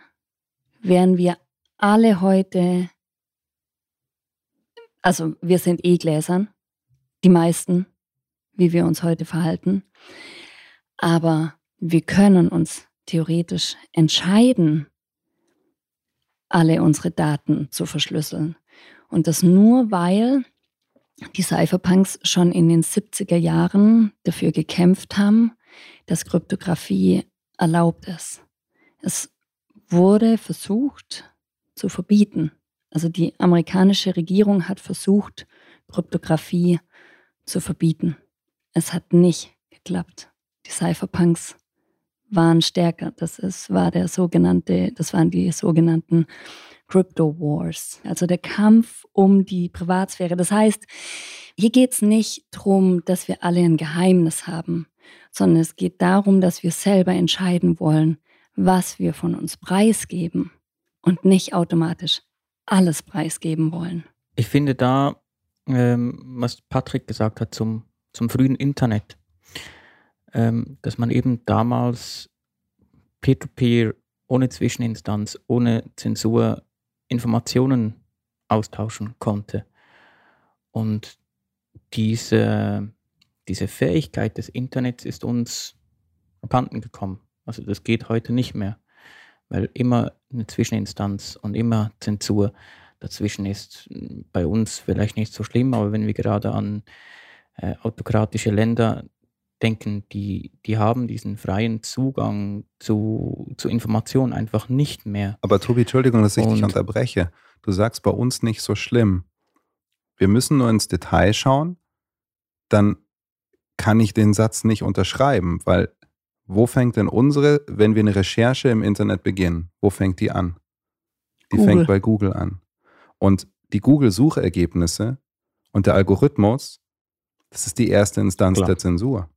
wären wir alle heute, also wir sind eh Gläsern, die meisten, wie wir uns heute verhalten, aber wir können uns theoretisch entscheiden, alle unsere Daten zu verschlüsseln. Und das nur, weil die Cypherpunks schon in den 70er Jahren dafür gekämpft haben, dass Kryptographie erlaubt ist. Es wurde versucht zu verbieten. Also die amerikanische Regierung hat versucht, Kryptographie zu verbieten. Es hat nicht geklappt. Die Cypherpunks waren stärker. Das ist, war der sogenannte, das waren die sogenannten Crypto Wars, also der Kampf um die Privatsphäre. Das heißt, hier geht es nicht darum, dass wir alle ein Geheimnis haben, sondern es geht darum, dass wir selber entscheiden wollen, was wir von uns preisgeben und nicht automatisch alles preisgeben wollen. Ich finde da, ähm, was Patrick gesagt hat zum, zum frühen Internet, ähm, dass man eben damals peer-to-peer, -peer, ohne Zwischeninstanz, ohne Zensur Informationen austauschen konnte. Und diese, diese Fähigkeit des Internets ist uns abhanden gekommen Also das geht heute nicht mehr, weil immer eine Zwischeninstanz und immer Zensur dazwischen ist. Bei uns vielleicht nicht so schlimm, aber wenn wir gerade an äh, autokratische Länder denken, die, die haben diesen freien Zugang zu, zu Informationen einfach nicht mehr. Aber Tobi, Entschuldigung, dass ich dich Und- unterbreche. Du sagst bei uns nicht so schlimm. Wir müssen nur ins Detail schauen, dann kann ich den Satz nicht unterschreiben, weil wo fängt denn unsere, wenn wir eine Recherche im Internet beginnen, wo fängt die an? Die Google. fängt bei Google an. Und die Google-Suchergebnisse und der Algorithmus, das ist die erste Instanz Klar. der Zensur.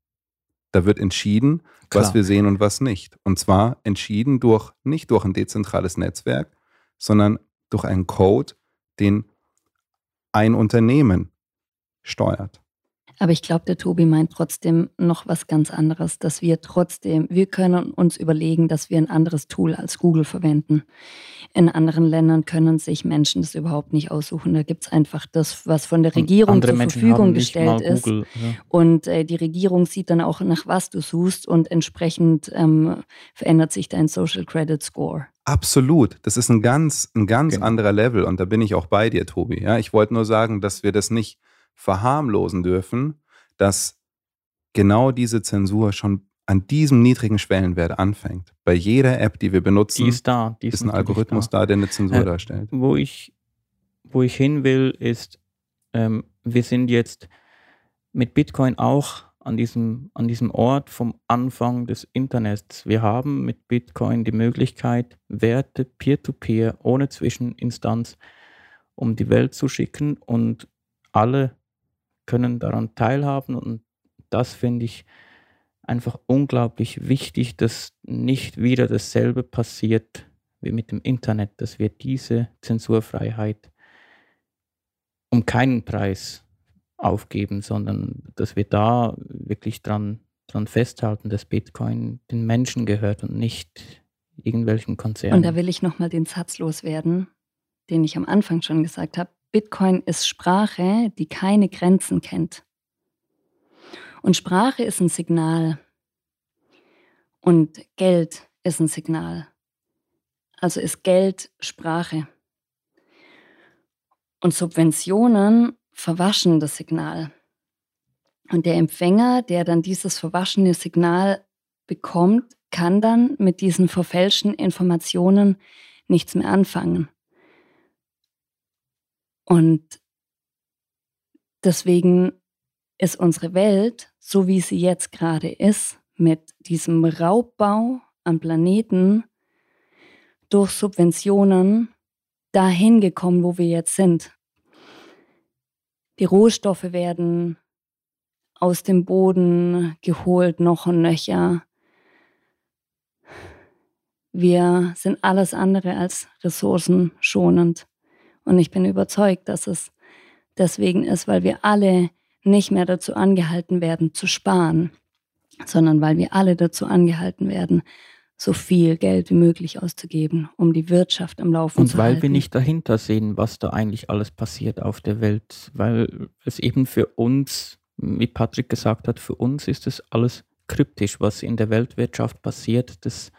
Da wird entschieden, was Klar. wir sehen und was nicht. Und zwar entschieden durch, nicht durch ein dezentrales Netzwerk, sondern durch einen Code, den ein Unternehmen steuert. Aber ich glaube, der Tobi meint trotzdem noch was ganz anderes, dass wir trotzdem, wir können uns überlegen, dass wir ein anderes Tool als Google verwenden. In anderen Ländern können sich Menschen das überhaupt nicht aussuchen. Da gibt es einfach das, was von der Regierung andere zur Menschen Verfügung haben nicht gestellt mal ist. Google, ja. Und äh, die Regierung sieht dann auch, nach was du suchst und entsprechend ähm, verändert sich dein Social Credit Score. Absolut. Das ist ein ganz, ein ganz Genau. anderer Level und da bin ich auch bei dir, Tobi. Ja, ich wollte nur sagen, dass wir das nicht verharmlosen dürfen, dass genau diese Zensur schon an diesem niedrigen Schwellenwert anfängt. Bei jeder App, die wir benutzen, Die ist da. Die ist, ist ein Algorithmus da. da, der eine Zensur Äh, darstellt. wo ich, wo ich hin will, ist, ähm, wir sind jetzt mit Bitcoin auch an diesem, an diesem Ort vom Anfang des Internets. Wir haben mit Bitcoin die Möglichkeit, Werte peer-to-peer ohne Zwischeninstanz um die Welt zu schicken und alle können daran teilhaben und das finde ich einfach unglaublich wichtig, dass nicht wieder dasselbe passiert wie mit dem Internet, dass wir diese Zensurfreiheit um keinen Preis aufgeben, sondern dass wir da wirklich dran, dran festhalten, dass Bitcoin den Menschen gehört und nicht irgendwelchen Konzernen. Und da will ich nochmal den Satz loswerden, den ich am Anfang schon gesagt habe. Bitcoin ist Sprache, die keine Grenzen kennt. Und Sprache ist ein Signal. Und Geld ist ein Signal. Also ist Geld Sprache. Und Subventionen verwaschen das Signal. Und der Empfänger, der dann dieses verwaschene Signal bekommt, kann dann mit diesen verfälschten Informationen nichts mehr anfangen. Und deswegen ist unsere Welt, so wie sie jetzt gerade ist, mit diesem Raubbau an Planeten durch Subventionen dahin gekommen, wo wir jetzt sind. Die Rohstoffe werden aus dem Boden geholt, noch und nöcher. Wir sind alles andere als ressourcenschonend. Und ich bin überzeugt, dass es deswegen ist, weil wir alle nicht mehr dazu angehalten werden zu sparen, sondern weil wir alle dazu angehalten werden, so viel Geld wie möglich auszugeben, um die Wirtschaft am Laufen Und zu weil halten. wir nicht dahinter sehen, was da eigentlich alles passiert auf der Welt, weil es eben für uns, wie Patrick gesagt hat, für uns ist es alles kryptisch, was in der Weltwirtschaft passiert, das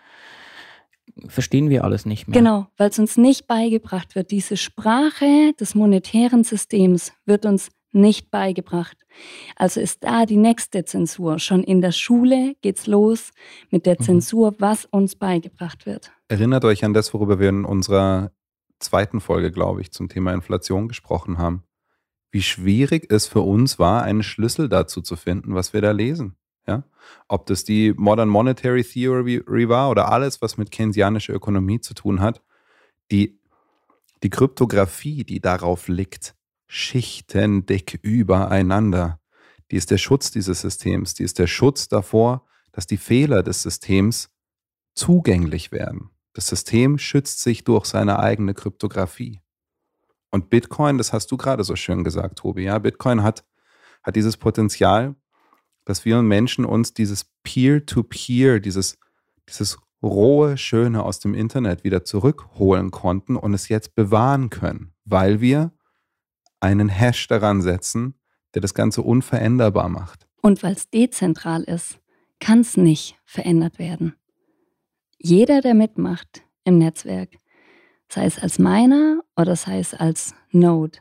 verstehen wir alles nicht mehr. Genau, weil es uns nicht beigebracht wird. Diese Sprache des monetären Systems wird uns nicht beigebracht. Also ist da die nächste Zensur. Schon in der Schule geht's los mit der Mhm. Zensur, was uns beigebracht wird. Erinnert euch an das, worüber wir in unserer zweiten Folge, glaube ich, zum Thema Inflation gesprochen haben. Wie schwierig es für uns war, einen Schlüssel dazu zu finden, was wir da lesen. Ja? Ob das die Modern Monetary Theory war oder alles, was mit keynesianischer Ökonomie zu tun hat, die, die Kryptographie, die darauf liegt, schichtendick übereinander, die ist der Schutz dieses Systems, die ist der Schutz davor, dass die Fehler des Systems zugänglich werden. Das System schützt sich durch seine eigene Kryptographie. Und Bitcoin, das hast du gerade so schön gesagt, Tobi, ja, Bitcoin hat, hat dieses Potenzial, dass wir Menschen uns dieses Peer-to-Peer, dieses, dieses rohe Schöne aus dem Internet wieder zurückholen konnten und es jetzt bewahren können, weil wir einen Hash daran setzen, der das Ganze unveränderbar macht. Und weil es dezentral ist, kann es nicht verändert werden. jeder, der mitmacht im Netzwerk, sei es als Miner oder sei es als Node,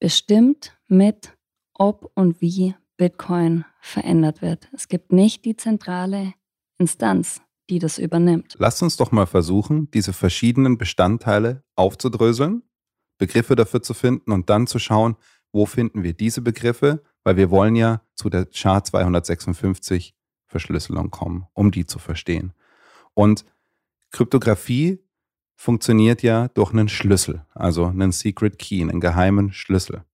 bestimmt mit, ob und wie Bitcoin verändert wird. Es gibt nicht die zentrale Instanz, die das übernimmt. Lasst uns doch mal versuchen, diese verschiedenen Bestandteile aufzudröseln, Begriffe dafür zu finden und dann zu schauen, wo finden wir diese Begriffe, weil wir wollen ja zu der Chart 256 Verschlüsselung kommen, um die zu verstehen. Und Kryptographie funktioniert ja durch einen Schlüssel, also einen Secret Key, einen geheimen Schlüssel.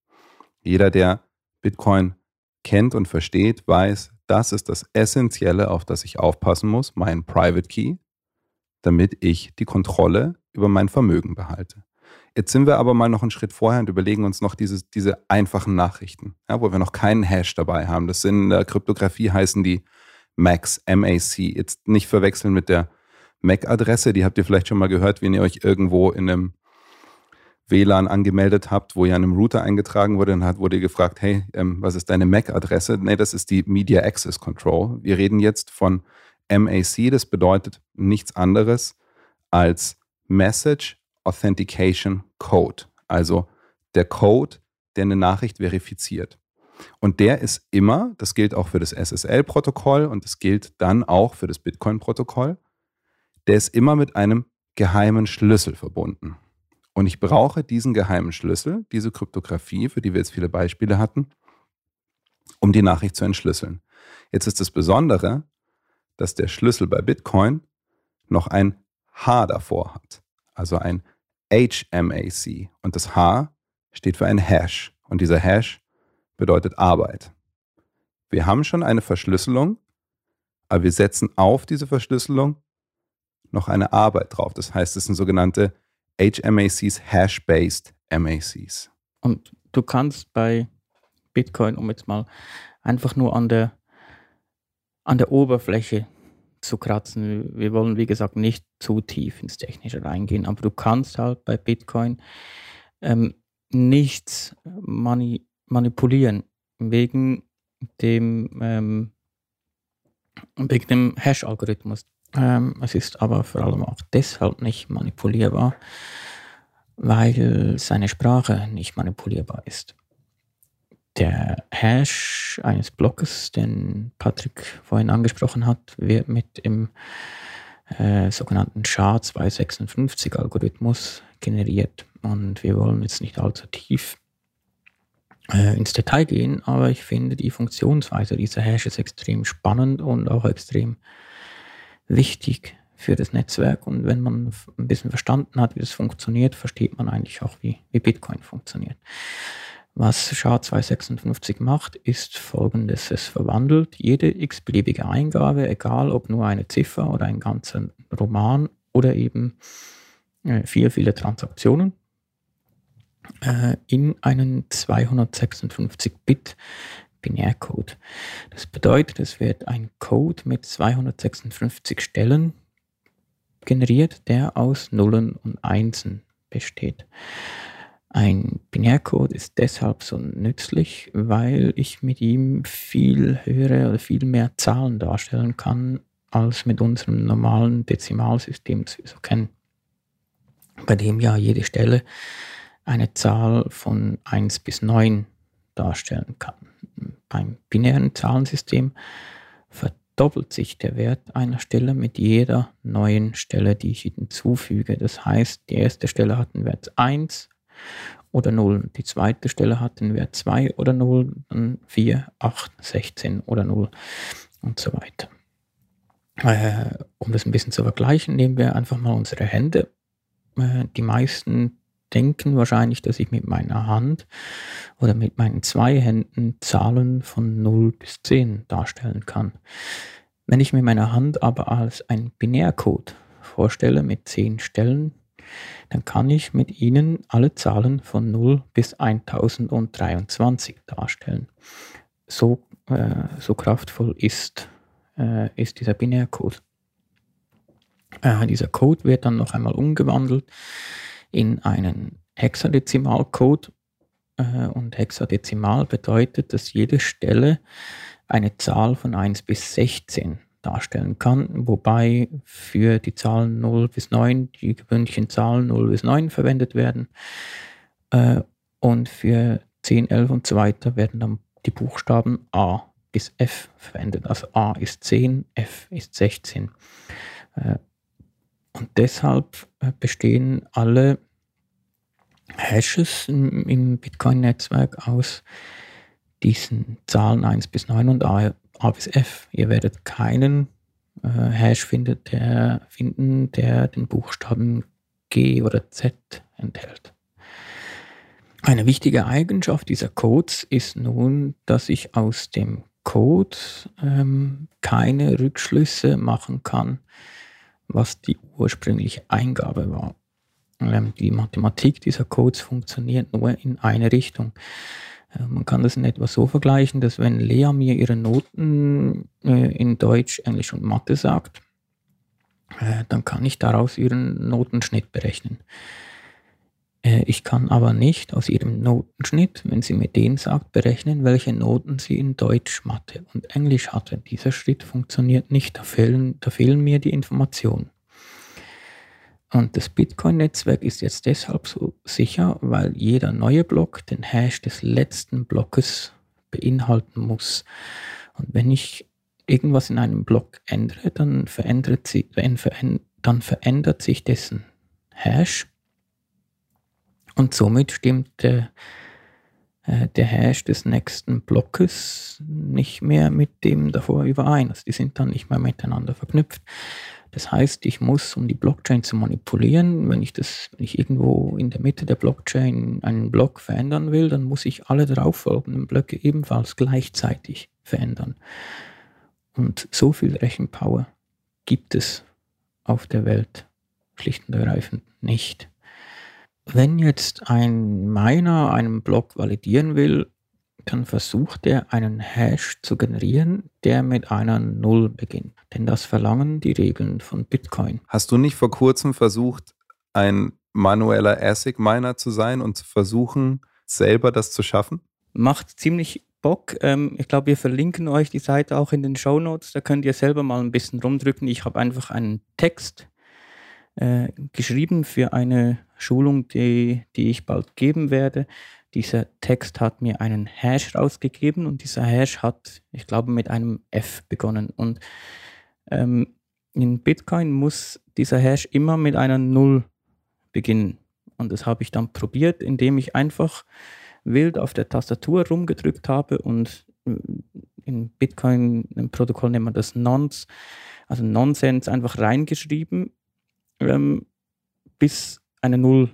Jeder, der Bitcoin kennt und versteht, weiß, das ist das Essentielle, auf das ich aufpassen muss, mein Private Key, damit ich die Kontrolle über mein Vermögen behalte. Jetzt sind wir aber mal noch einen Schritt vorher und überlegen uns noch dieses, diese einfachen Nachrichten, ja, wo wir noch keinen Hash dabei haben. Das sind in der Kryptographie heißen die MAX, MAC. Jetzt nicht verwechseln mit der MAC-Adresse, die habt ihr vielleicht schon mal gehört, wenn ihr euch irgendwo in einem WLAN angemeldet habt, wo ihr an einem Router eingetragen wurde, dann wurde ihr gefragt, hey, ähm, was ist deine MAC-Adresse? Nee, das ist die Media Access Control. Wir reden jetzt von MAC, das bedeutet nichts anderes als Message Authentication Code, also der Code, der eine Nachricht verifiziert. Und der ist immer, das gilt auch für das SSL-Protokoll und das gilt dann auch für das Bitcoin-Protokoll, der ist immer mit einem geheimen Schlüssel verbunden. Und ich brauche diesen geheimen Schlüssel, diese Kryptographie, für die wir jetzt viele Beispiele hatten, um die Nachricht zu entschlüsseln. Jetzt ist das Besondere, dass der Schlüssel bei Bitcoin noch ein H davor hat, also ein HMAC. Und das H steht für ein Hash. Und dieser Hash bedeutet Arbeit. Wir haben schon eine Verschlüsselung, aber wir setzen auf diese Verschlüsselung noch eine Arbeit drauf. Das heißt, es sind sogenannte HMACs, Hash-Based MACs. Und du kannst bei Bitcoin, um jetzt mal einfach nur an der, an der Oberfläche zu kratzen. Wir wollen, wie gesagt, nicht zu tief ins Technische reingehen, aber du kannst halt bei Bitcoin ähm, nichts mani manipulieren wegen dem, ähm, wegen dem Hash-Algorithmus. Ähm, es ist aber vor allem auch deshalb nicht manipulierbar, weil seine Sprache nicht manipulierbar ist. Der Hash eines Blockes, den Patrick vorhin angesprochen hat, wird mit dem äh, sogenannten SHA-256-Algorithmus generiert. Und wir wollen jetzt nicht allzu tief äh, ins Detail gehen, aber ich finde die Funktionsweise dieser Hashes extrem spannend und auch extrem wichtig für das Netzwerk. Und wenn man ein bisschen verstanden hat, wie das funktioniert, versteht man eigentlich auch, wie, wie Bitcoin funktioniert. Was SHA-256 macht, ist folgendes. Es verwandelt jede x-beliebige Eingabe, egal ob nur eine Ziffer oder ein ganzer Roman oder eben äh, viele, viele Transaktionen, äh, in einen 256-Bit Binärcode. Das bedeutet, es wird ein Code mit 256 Stellen generiert, der aus Nullen und Einsen besteht. Ein Binärcode ist deshalb so nützlich, weil ich mit ihm viel höhere oder viel mehr Zahlen darstellen kann, als mit unserem normalen Dezimalsystem, wir so kennen. Bei dem ja jede Stelle eine Zahl von 1 bis 9 darstellen kann. Beim binären Zahlensystem verdoppelt sich der Wert einer Stelle mit jeder neuen Stelle, die ich hinzufüge. Das heißt, die erste Stelle hat den Wert 1 oder 0. Die zweite Stelle hat den Wert 2 oder 0, dann 4, 8, 16 oder 0 und so weiter. Äh, um das ein bisschen zu vergleichen, nehmen wir einfach mal unsere Hände. Äh, die meisten denken wahrscheinlich, dass ich mit meiner Hand oder mit meinen zwei Händen Zahlen von 0 bis 10 darstellen kann. Wenn ich mir meine Hand aber als ein Binärcode vorstelle mit 10 Stellen, dann kann ich mit ihnen alle Zahlen von 0 bis 1023 darstellen. So, äh, so kraftvoll ist, äh, ist dieser Binärcode. Äh, dieser Code wird dann noch einmal umgewandelt in einen Hexadezimalcode. Äh, und Hexadezimal bedeutet, dass jede Stelle eine Zahl von 1 bis 16 darstellen kann, wobei für die Zahlen 0 bis 9 die gewöhnlichen Zahlen 0 bis 9 verwendet werden. Äh, und für 10, 11 und so weiter werden dann die Buchstaben A bis F verwendet. Also A ist 10, F ist 16. Äh, und deshalb äh, bestehen alle Hashes im Bitcoin-Netzwerk aus diesen Zahlen 1 bis 9 und A, bis F. Ihr werdet keinen äh, Hash findet, der, finden, der den Buchstaben G oder Z enthält. Eine wichtige Eigenschaft dieser Codes ist nun, dass ich aus dem Code ähm, keine Rückschlüsse machen kann, was die ursprüngliche Eingabe war. Ähm, die Mathematik dieser Codes funktioniert nur in eine Richtung. Äh, man kann das in etwa so vergleichen, dass wenn Lea mir ihre Noten äh, in Deutsch, Englisch und Mathe sagt, äh, dann kann ich daraus ihren Notenschnitt berechnen. Ich kann aber nicht aus ihrem Notenschnitt, wenn sie mir den sagt, berechnen, welche Noten sie in Deutsch, Mathe und Englisch hatte. Dieser Schritt funktioniert nicht, da fehlen, da fehlen mir die Informationen. Und das Bitcoin-Netzwerk ist jetzt deshalb so sicher, weil jeder neue Block den Hash des letzten Blockes beinhalten muss. Und wenn ich irgendwas in einem Block ändere, dann verändert, sie, dann verändert sich dessen Hash. Und somit stimmt der, äh, der Hash des nächsten Blockes nicht mehr mit dem davor überein. Also die sind dann nicht mehr miteinander verknüpft. Das heißt, ich muss, um die Blockchain zu manipulieren, wenn ich das, wenn ich irgendwo in der Mitte der Blockchain einen Block verändern will, dann muss ich alle darauffolgenden Blöcke ebenfalls gleichzeitig verändern. Und so viel Rechenpower gibt es auf der Welt schlicht und ergreifend nicht. Wenn jetzt ein Miner einen Block validieren will, dann versucht er einen Hash zu generieren, der mit einer Null beginnt. Denn das verlangen die Regeln von Bitcoin. Hast du nicht vor kurzem versucht, ein manueller ASIC-Miner zu sein und zu versuchen, selber das zu schaffen? Macht ziemlich Bock. Ähm, ich glaube, wir verlinken euch die Seite auch in den Show Notes. Da könnt ihr selber mal ein bisschen rumdrücken. Ich habe einfach einen Text äh, geschrieben für eine Schulung, die, die ich bald geben werde. Dieser Text hat mir einen Hash rausgegeben und dieser Hash hat, ich glaube, mit einem F begonnen. Und ähm, in Bitcoin muss dieser Hash immer mit einer Null beginnen. Und das habe ich dann probiert, indem ich einfach wild auf der Tastatur rumgedrückt habe und äh, in Bitcoin im Protokoll nennen wir das Nonce, also Nonsens einfach reingeschrieben, ähm, bis eine Null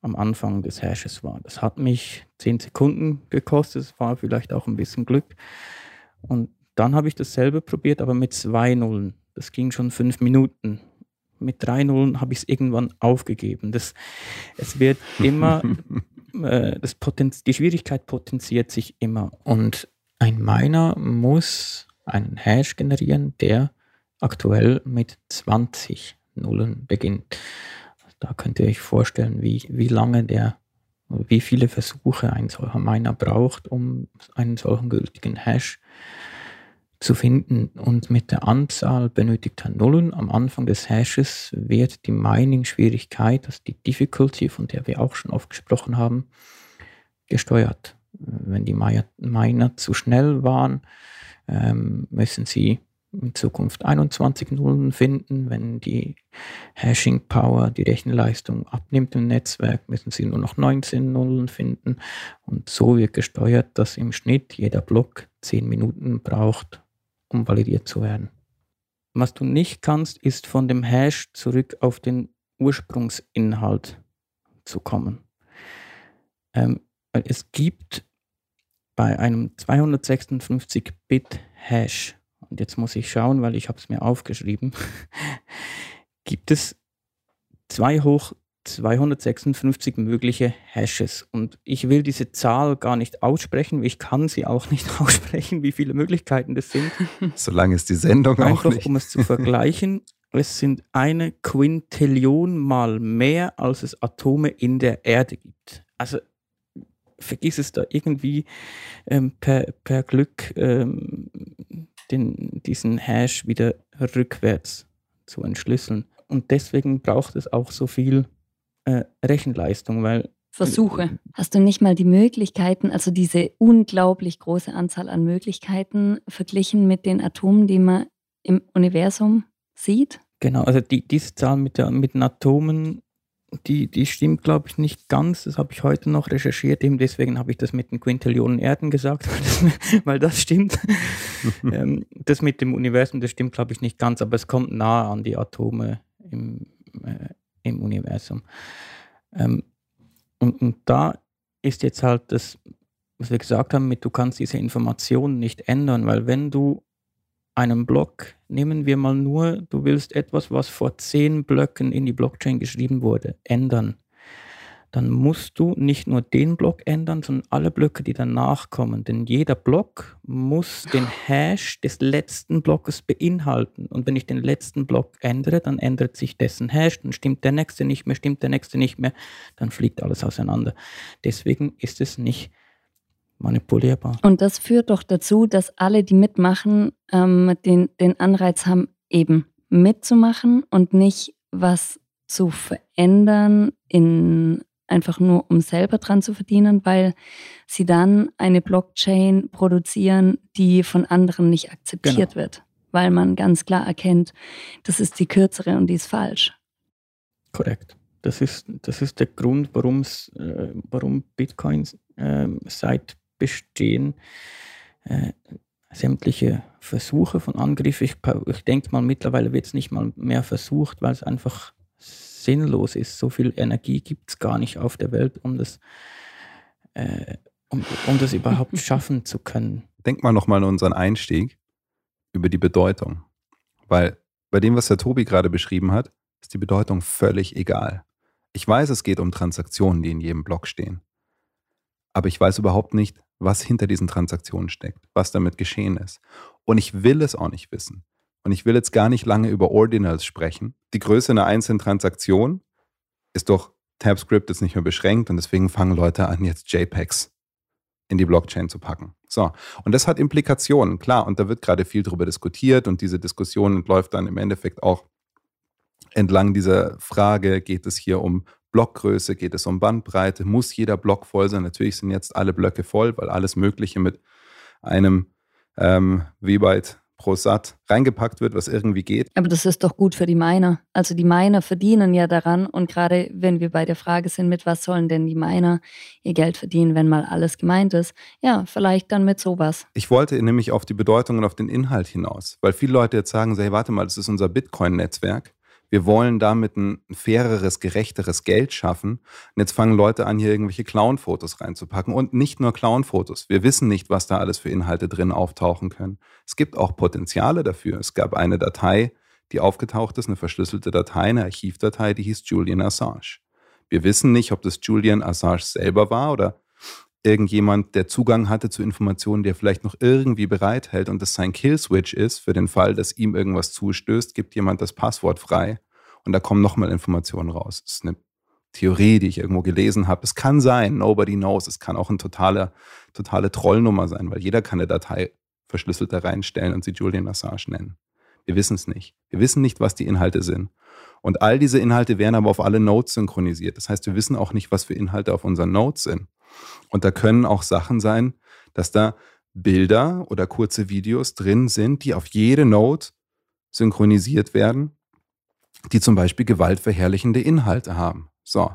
am Anfang des Hashes war. Das hat mich 10 Sekunden gekostet, es war vielleicht auch ein bisschen Glück. Und dann habe ich dasselbe probiert, aber mit zwei Nullen. Das ging schon fünf Minuten. Mit drei Nullen habe ich es irgendwann aufgegeben. Das, es wird immer, äh, das Potenz die Schwierigkeit potenziert sich immer. Und ein Miner muss einen Hash generieren, der aktuell mit 20 Nullen beginnt. Da könnt ihr euch vorstellen, wie, wie lange der, wie viele Versuche ein solcher Miner braucht, um einen solchen gültigen Hash zu finden. Und mit der Anzahl benötigter Nullen am Anfang des Hashes wird die Mining-Schwierigkeit, also die Difficulty, von der wir auch schon oft gesprochen haben, gesteuert. Wenn die Miner zu schnell waren, ähm, müssen sie in Zukunft 21 Nullen finden. Wenn die Hashing Power, die Rechenleistung abnimmt im Netzwerk, müssen sie nur noch 19 Nullen finden. Und so wird gesteuert, dass im Schnitt jeder Block 10 Minuten braucht, um validiert zu werden. Was du nicht kannst, ist von dem Hash zurück auf den Ursprungsinhalt zu kommen. Ähm, es gibt bei einem 256-Bit-Hash und jetzt muss ich schauen, weil ich habe es mir aufgeschrieben, gibt es 2 hoch 256 mögliche Hashes. Und ich will diese Zahl gar nicht aussprechen, ich kann sie auch nicht aussprechen, wie viele Möglichkeiten das sind. Solange es die Sendung Einfach, auch nicht. um es zu vergleichen, es sind eine Quintillion mal mehr, als es Atome in der Erde gibt. Also vergiss es da irgendwie ähm, per, per Glück ähm, den, diesen Hash wieder rückwärts zu entschlüsseln. Und deswegen braucht es auch so viel äh, Rechenleistung, weil Versuche. Hast du nicht mal die Möglichkeiten, also diese unglaublich große Anzahl an Möglichkeiten verglichen mit den Atomen, die man im Universum sieht? Genau, also die, diese Zahl mit, der, mit den Atomen, die, die stimmt, glaube ich, nicht ganz. Das habe ich heute noch recherchiert. Eben deswegen habe ich das mit den Quintillionen Erden gesagt, weil das, weil das stimmt. ähm, das mit dem Universum, das stimmt, glaube ich, nicht ganz, aber es kommt nahe an die Atome im, äh, im Universum. Ähm, und, und da ist jetzt halt das, was wir gesagt haben, mit du kannst diese Informationen nicht ändern, weil wenn du einen Block, nehmen wir mal nur, du willst etwas, was vor zehn Blöcken in die Blockchain geschrieben wurde, ändern dann musst du nicht nur den Block ändern, sondern alle Blöcke, die danach kommen. Denn jeder Block muss den Hash des letzten Blockes beinhalten. Und wenn ich den letzten Block ändere, dann ändert sich dessen Hash, dann stimmt der nächste nicht mehr, stimmt der nächste nicht mehr, dann fliegt alles auseinander. Deswegen ist es nicht manipulierbar. Und das führt doch dazu, dass alle, die mitmachen, ähm, den, den Anreiz haben, eben mitzumachen und nicht was zu verändern in einfach nur um selber dran zu verdienen, weil sie dann eine Blockchain produzieren, die von anderen nicht akzeptiert genau. wird, weil man ganz klar erkennt, das ist die kürzere und die ist falsch. Korrekt. Das ist, das ist der Grund, äh, warum Bitcoins äh, seit Bestehen äh, sämtliche Versuche von Angriff, ich, ich denke mal, mittlerweile wird es nicht mal mehr versucht, weil es einfach sinnlos ist. So viel Energie gibt es gar nicht auf der Welt, um das, äh, um, um das überhaupt schaffen zu können. Denk mal nochmal an unseren Einstieg über die Bedeutung. Weil bei dem, was der Tobi gerade beschrieben hat, ist die Bedeutung völlig egal. Ich weiß, es geht um Transaktionen, die in jedem Block stehen. Aber ich weiß überhaupt nicht, was hinter diesen Transaktionen steckt, was damit geschehen ist. Und ich will es auch nicht wissen. Und ich will jetzt gar nicht lange über Ordinals sprechen. Die Größe einer einzelnen Transaktion ist durch TabScript jetzt nicht mehr beschränkt und deswegen fangen Leute an, jetzt JPEGs in die Blockchain zu packen. So, und das hat Implikationen, klar, und da wird gerade viel darüber diskutiert und diese Diskussion läuft dann im Endeffekt auch entlang dieser Frage, geht es hier um Blockgröße, geht es um Bandbreite, muss jeder Block voll sein? Natürlich sind jetzt alle Blöcke voll, weil alles Mögliche mit einem ähm, V-Byte pro Sat reingepackt wird, was irgendwie geht. Aber das ist doch gut für die Miner. Also die Miner verdienen ja daran und gerade wenn wir bei der Frage sind, mit was sollen denn die Miner ihr Geld verdienen, wenn mal alles gemeint ist, ja, vielleicht dann mit sowas. Ich wollte nämlich auf die Bedeutung und auf den Inhalt hinaus, weil viele Leute jetzt sagen, hey, warte mal, das ist unser Bitcoin-Netzwerk wir wollen damit ein faireres, gerechteres Geld schaffen. Und jetzt fangen Leute an, hier irgendwelche Clown-Fotos reinzupacken. Und nicht nur Clown-Fotos. Wir wissen nicht, was da alles für Inhalte drin auftauchen können. Es gibt auch Potenziale dafür. Es gab eine Datei, die aufgetaucht ist, eine verschlüsselte Datei, eine Archivdatei, die hieß Julian Assange. Wir wissen nicht, ob das Julian Assange selber war oder irgendjemand, der Zugang hatte zu Informationen, der vielleicht noch irgendwie bereithält und das sein Killswitch ist, für den Fall, dass ihm irgendwas zustößt, gibt jemand das Passwort frei und da kommen nochmal Informationen raus. Das ist eine Theorie, die ich irgendwo gelesen habe. Es kann sein, nobody knows. Es kann auch eine totale, totale Trollnummer sein, weil jeder kann eine Datei verschlüsselt da reinstellen und sie Julian Assange nennen. Wir wissen es nicht. Wir wissen nicht, was die Inhalte sind. Und all diese Inhalte werden aber auf alle Nodes synchronisiert. Das heißt, wir wissen auch nicht, was für Inhalte auf unseren Nodes sind. Und da können auch Sachen sein, dass da Bilder oder kurze Videos drin sind, die auf jede Node synchronisiert werden, die zum Beispiel gewaltverherrlichende Inhalte haben. So,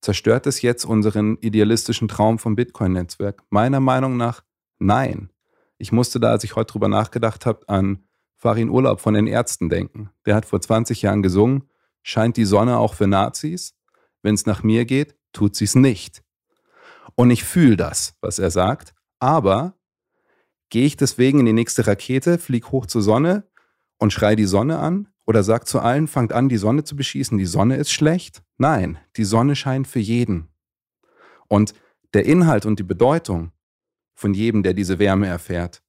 zerstört es jetzt unseren idealistischen Traum vom Bitcoin-Netzwerk? Meiner Meinung nach nein. Ich musste da, als ich heute drüber nachgedacht habe, an Farin Urlaub von den Ärzten denken. Der hat vor 20 Jahren gesungen, scheint die Sonne auch für Nazis? Wenn es nach mir geht, tut sie es nicht. Und ich fühle das, was er sagt. Aber gehe ich deswegen in die nächste Rakete, fliege hoch zur Sonne und schreie die Sonne an? Oder sagt zu allen, fangt an, die Sonne zu beschießen, die Sonne ist schlecht? Nein, die Sonne scheint für jeden. Und der Inhalt und die Bedeutung von jedem, der diese Wärme erfährt,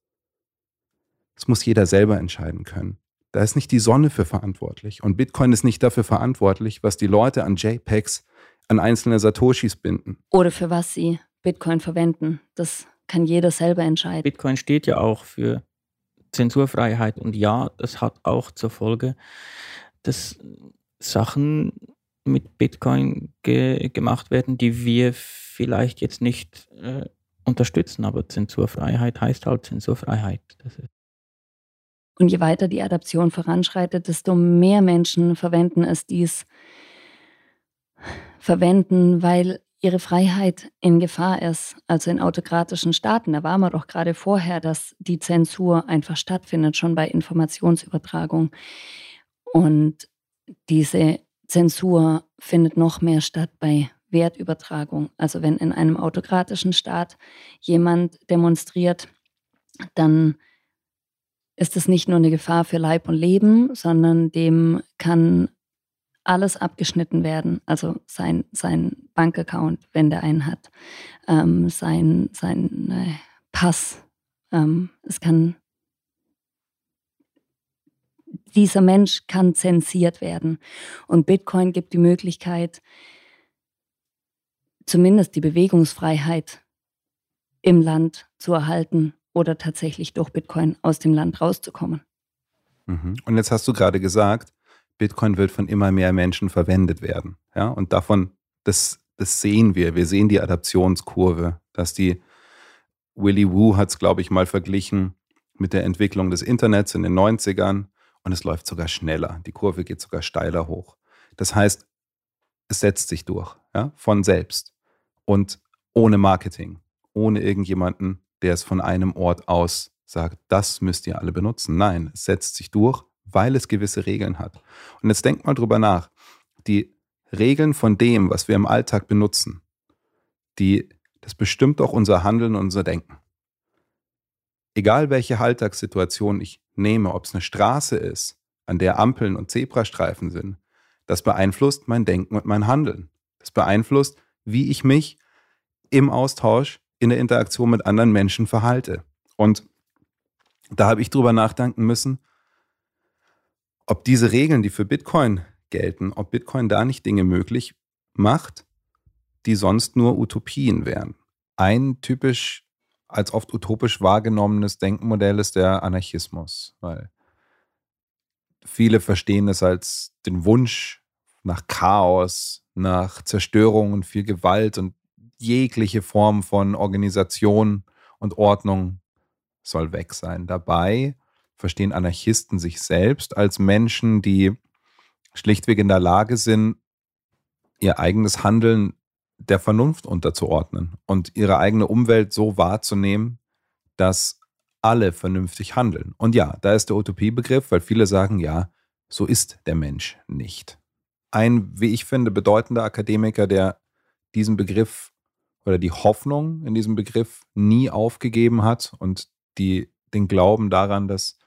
das muss jeder selber entscheiden können. Da ist nicht die Sonne für verantwortlich. Und Bitcoin ist nicht dafür verantwortlich, was die Leute an JPEGs, an einzelne Satoshis binden. Oder für was sie Bitcoin verwenden. Das kann jeder selber entscheiden. Bitcoin steht ja auch für Zensurfreiheit. Und ja, das hat auch zur Folge, dass Sachen mit Bitcoin ge gemacht werden, die wir vielleicht jetzt nicht äh, unterstützen. Aber Zensurfreiheit heißt halt Zensurfreiheit. Und je weiter die Adaption voranschreitet, desto mehr Menschen verwenden es dies, verwenden, weil ihre Freiheit in Gefahr ist. Also in autokratischen Staaten, da waren wir doch gerade vorher, dass die Zensur einfach stattfindet, schon bei Informationsübertragung. Und diese Zensur findet noch mehr statt bei Wertübertragung. Also wenn in einem autokratischen Staat jemand demonstriert, dann ist es nicht nur eine Gefahr für Leib und Leben, sondern dem kann alles abgeschnitten werden. Also sein, sein Bankaccount, wenn der einen hat, ähm, sein, sein äh, Pass. Ähm, es kann dieser Mensch kann zensiert werden. Und Bitcoin gibt die Möglichkeit, zumindest die Bewegungsfreiheit im Land zu erhalten oder tatsächlich durch Bitcoin aus dem Land rauszukommen. Mhm. Und jetzt hast du gerade gesagt, Bitcoin wird von immer mehr Menschen verwendet werden. Ja? Und davon, das, das sehen wir. Wir sehen die Adaptionskurve, dass die Willy Woo hat es, glaube ich, mal verglichen mit der Entwicklung des Internets in den 90ern und es läuft sogar schneller. Die Kurve geht sogar steiler hoch. Das heißt, es setzt sich durch, ja, von selbst und ohne Marketing, ohne irgendjemanden, der es von einem Ort aus sagt, das müsst ihr alle benutzen. Nein, es setzt sich durch, weil es gewisse Regeln hat. Und jetzt denkt mal drüber nach. Die Regeln von dem, was wir im Alltag benutzen, die, das bestimmt auch unser Handeln und unser Denken. Egal welche Alltagssituation ich nehme, ob es eine Straße ist, an der Ampeln und Zebrastreifen sind, das beeinflusst mein Denken und mein Handeln. Das beeinflusst, wie ich mich im Austausch in der Interaktion mit anderen Menschen verhalte. Und da habe ich drüber nachdenken müssen, ob diese Regeln, die für Bitcoin gelten, ob Bitcoin da nicht Dinge möglich macht, die sonst nur Utopien wären. Ein typisch als oft utopisch wahrgenommenes Denkmodell ist der Anarchismus, weil viele verstehen es als den Wunsch nach Chaos, nach Zerstörung und viel Gewalt und jegliche Form von Organisation und Ordnung soll weg sein. Dabei verstehen Anarchisten sich selbst als Menschen, die schlichtweg in der Lage sind, ihr eigenes Handeln der Vernunft unterzuordnen und ihre eigene Umwelt so wahrzunehmen, dass alle vernünftig handeln. Und ja, da ist der Utopiebegriff, weil viele sagen, ja, so ist der Mensch nicht. Ein, wie ich finde, bedeutender Akademiker, der diesen Begriff oder die Hoffnung in diesem Begriff nie aufgegeben hat und die den Glauben daran, dass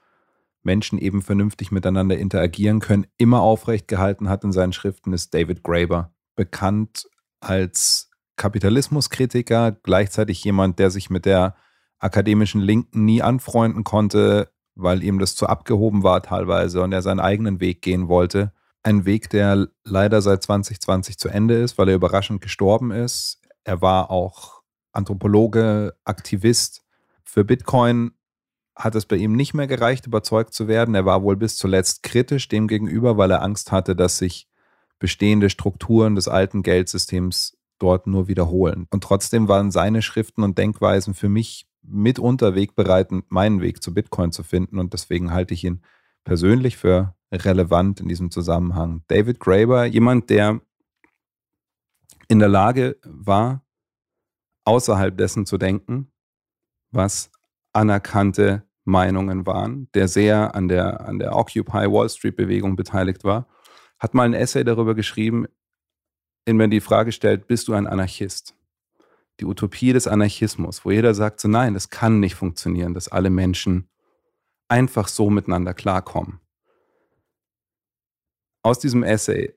Menschen eben vernünftig miteinander interagieren können, immer aufrecht gehalten hat in seinen Schriften, ist David Graeber. Bekannt als Kapitalismuskritiker, gleichzeitig jemand, der sich mit der akademischen Linken nie anfreunden konnte, weil ihm das zu abgehoben war teilweise und er seinen eigenen Weg gehen wollte. Ein Weg, der leider seit 2020 zu Ende ist, weil er überraschend gestorben ist. Er war auch Anthropologe, Aktivist für Bitcoin. Hat es bei ihm nicht mehr gereicht, überzeugt zu werden. Er war wohl bis zuletzt kritisch dem gegenüber, weil er Angst hatte, dass sich bestehende Strukturen des alten Geldsystems dort nur wiederholen. Und trotzdem waren seine Schriften und Denkweisen für mich mitunter wegbereitend, meinen Weg zu Bitcoin zu finden. Und deswegen halte ich ihn persönlich für relevant in diesem Zusammenhang. David Graeber, jemand, der in der Lage war, außerhalb dessen zu denken, was anerkannte Meinungen waren, der sehr an der, an der Occupy Wall Street Bewegung beteiligt war, hat mal ein Essay darüber geschrieben, in dem die Frage stellt, bist du ein Anarchist? Die Utopie des Anarchismus, wo jeder sagt, so nein, das kann nicht funktionieren, dass alle Menschen einfach so miteinander klarkommen. Aus diesem Essay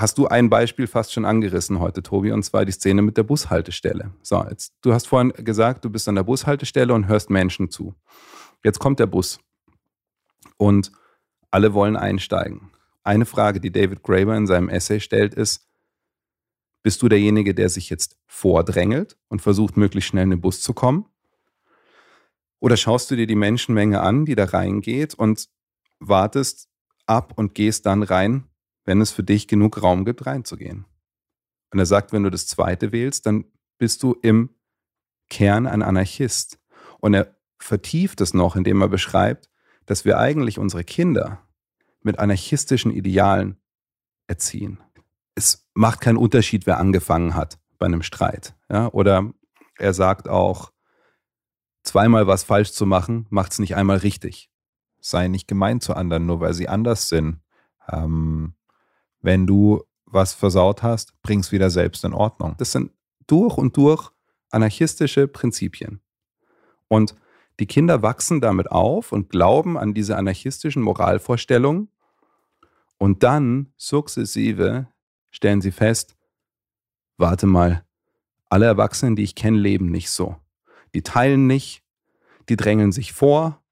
hast du ein Beispiel fast schon angerissen heute, Tobi, und zwar die Szene mit der Bushaltestelle. So, jetzt, du hast vorhin gesagt, du bist an der Bushaltestelle und hörst Menschen zu. Jetzt kommt der Bus und alle wollen einsteigen. Eine Frage, die David Graeber in seinem Essay stellt, ist, bist du derjenige, der sich jetzt vordrängelt und versucht, möglichst schnell in den Bus zu kommen? Oder schaust du dir die Menschenmenge an, die da reingeht und wartest ab und gehst dann rein, wenn es für dich genug Raum gibt, reinzugehen. Und er sagt, wenn du das zweite wählst, dann bist du im Kern ein Anarchist. Und er vertieft es noch, indem er beschreibt, dass wir eigentlich unsere Kinder mit anarchistischen Idealen erziehen. Es macht keinen Unterschied, wer angefangen hat bei einem Streit. Ja? Oder er sagt auch, zweimal was falsch zu machen, macht es nicht einmal richtig. Sei nicht gemein zu anderen, nur weil sie anders sind. Ähm, wenn du was versaut hast, bring es wieder selbst in Ordnung. Das sind durch und durch anarchistische Prinzipien. Und die Kinder wachsen damit auf und glauben an diese anarchistischen Moralvorstellungen. Und dann sukzessive stellen sie fest, warte mal, alle Erwachsenen, die ich kenne, leben nicht so. Die teilen nicht, die drängeln sich vor,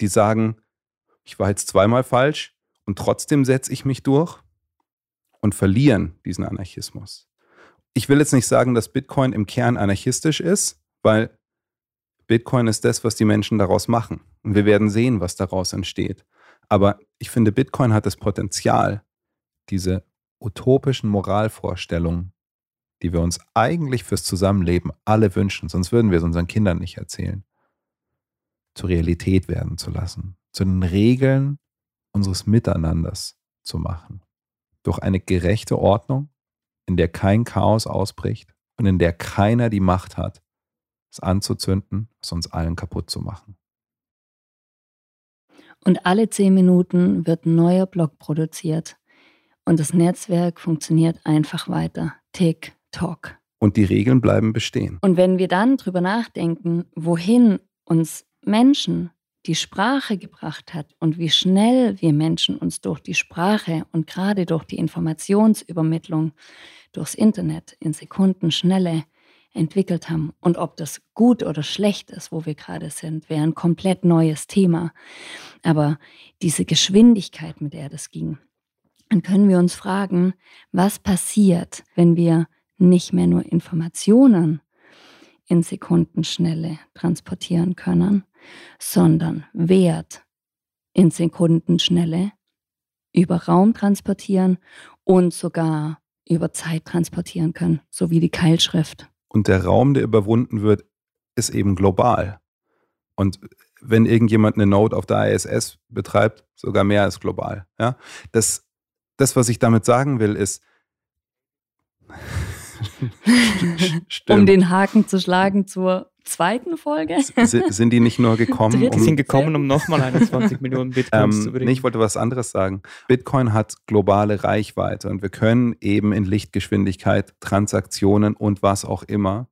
die sagen, ich war jetzt zweimal falsch und trotzdem setze ich mich durch und verlieren diesen Anarchismus. Ich will jetzt nicht sagen, dass Bitcoin im Kern anarchistisch ist, weil Bitcoin ist das, was die Menschen daraus machen. Und wir werden sehen, was daraus entsteht. Aber ich finde, Bitcoin hat das Potenzial, diese utopischen Moralvorstellungen, die wir uns eigentlich fürs Zusammenleben alle wünschen, sonst würden wir es unseren Kindern nicht erzählen, zur Realität werden zu lassen, zu den Regeln unseres Miteinanders zu machen. Durch eine gerechte Ordnung, in der kein Chaos ausbricht und in der keiner die Macht hat, es anzuzünden, es uns allen kaputt zu machen. Und alle zehn Minuten wird ein neuer Block produziert. Und das Netzwerk funktioniert einfach weiter. Tick, tock. Und die Regeln bleiben bestehen. Und wenn wir dann drüber nachdenken, wohin uns Menschen die Sprache gebracht hat und wie schnell wir Menschen uns durch die Sprache und gerade durch die Informationsübermittlung durchs Internet in Sekundenschnelle entwickelt haben. Und ob das gut oder schlecht ist, wo wir gerade sind, wäre ein komplett neues Thema. Aber diese Geschwindigkeit, mit der das ging, dann können wir uns fragen, was passiert, wenn wir nicht mehr nur Informationen in Sekundenschnelle transportieren können, sondern Wert in Sekundenschnelle über Raum transportieren und sogar über Zeit transportieren können, so wie die Keilschrift. Und der Raum, der überwunden wird, ist eben global. Und wenn irgendjemand eine Node auf der ISS betreibt, sogar mehr als global. Ja? Das, das, was ich damit sagen will, ist, um den Haken zu schlagen zur zweiten Folge. sind die nicht nur gekommen, um, die sind gekommen, um nochmal 21 Millionen Bitcoins ähm, zu bringen? Nee, ich wollte was anderes sagen. Bitcoin hat globale Reichweite und wir können eben in Lichtgeschwindigkeit Transaktionen und was auch immer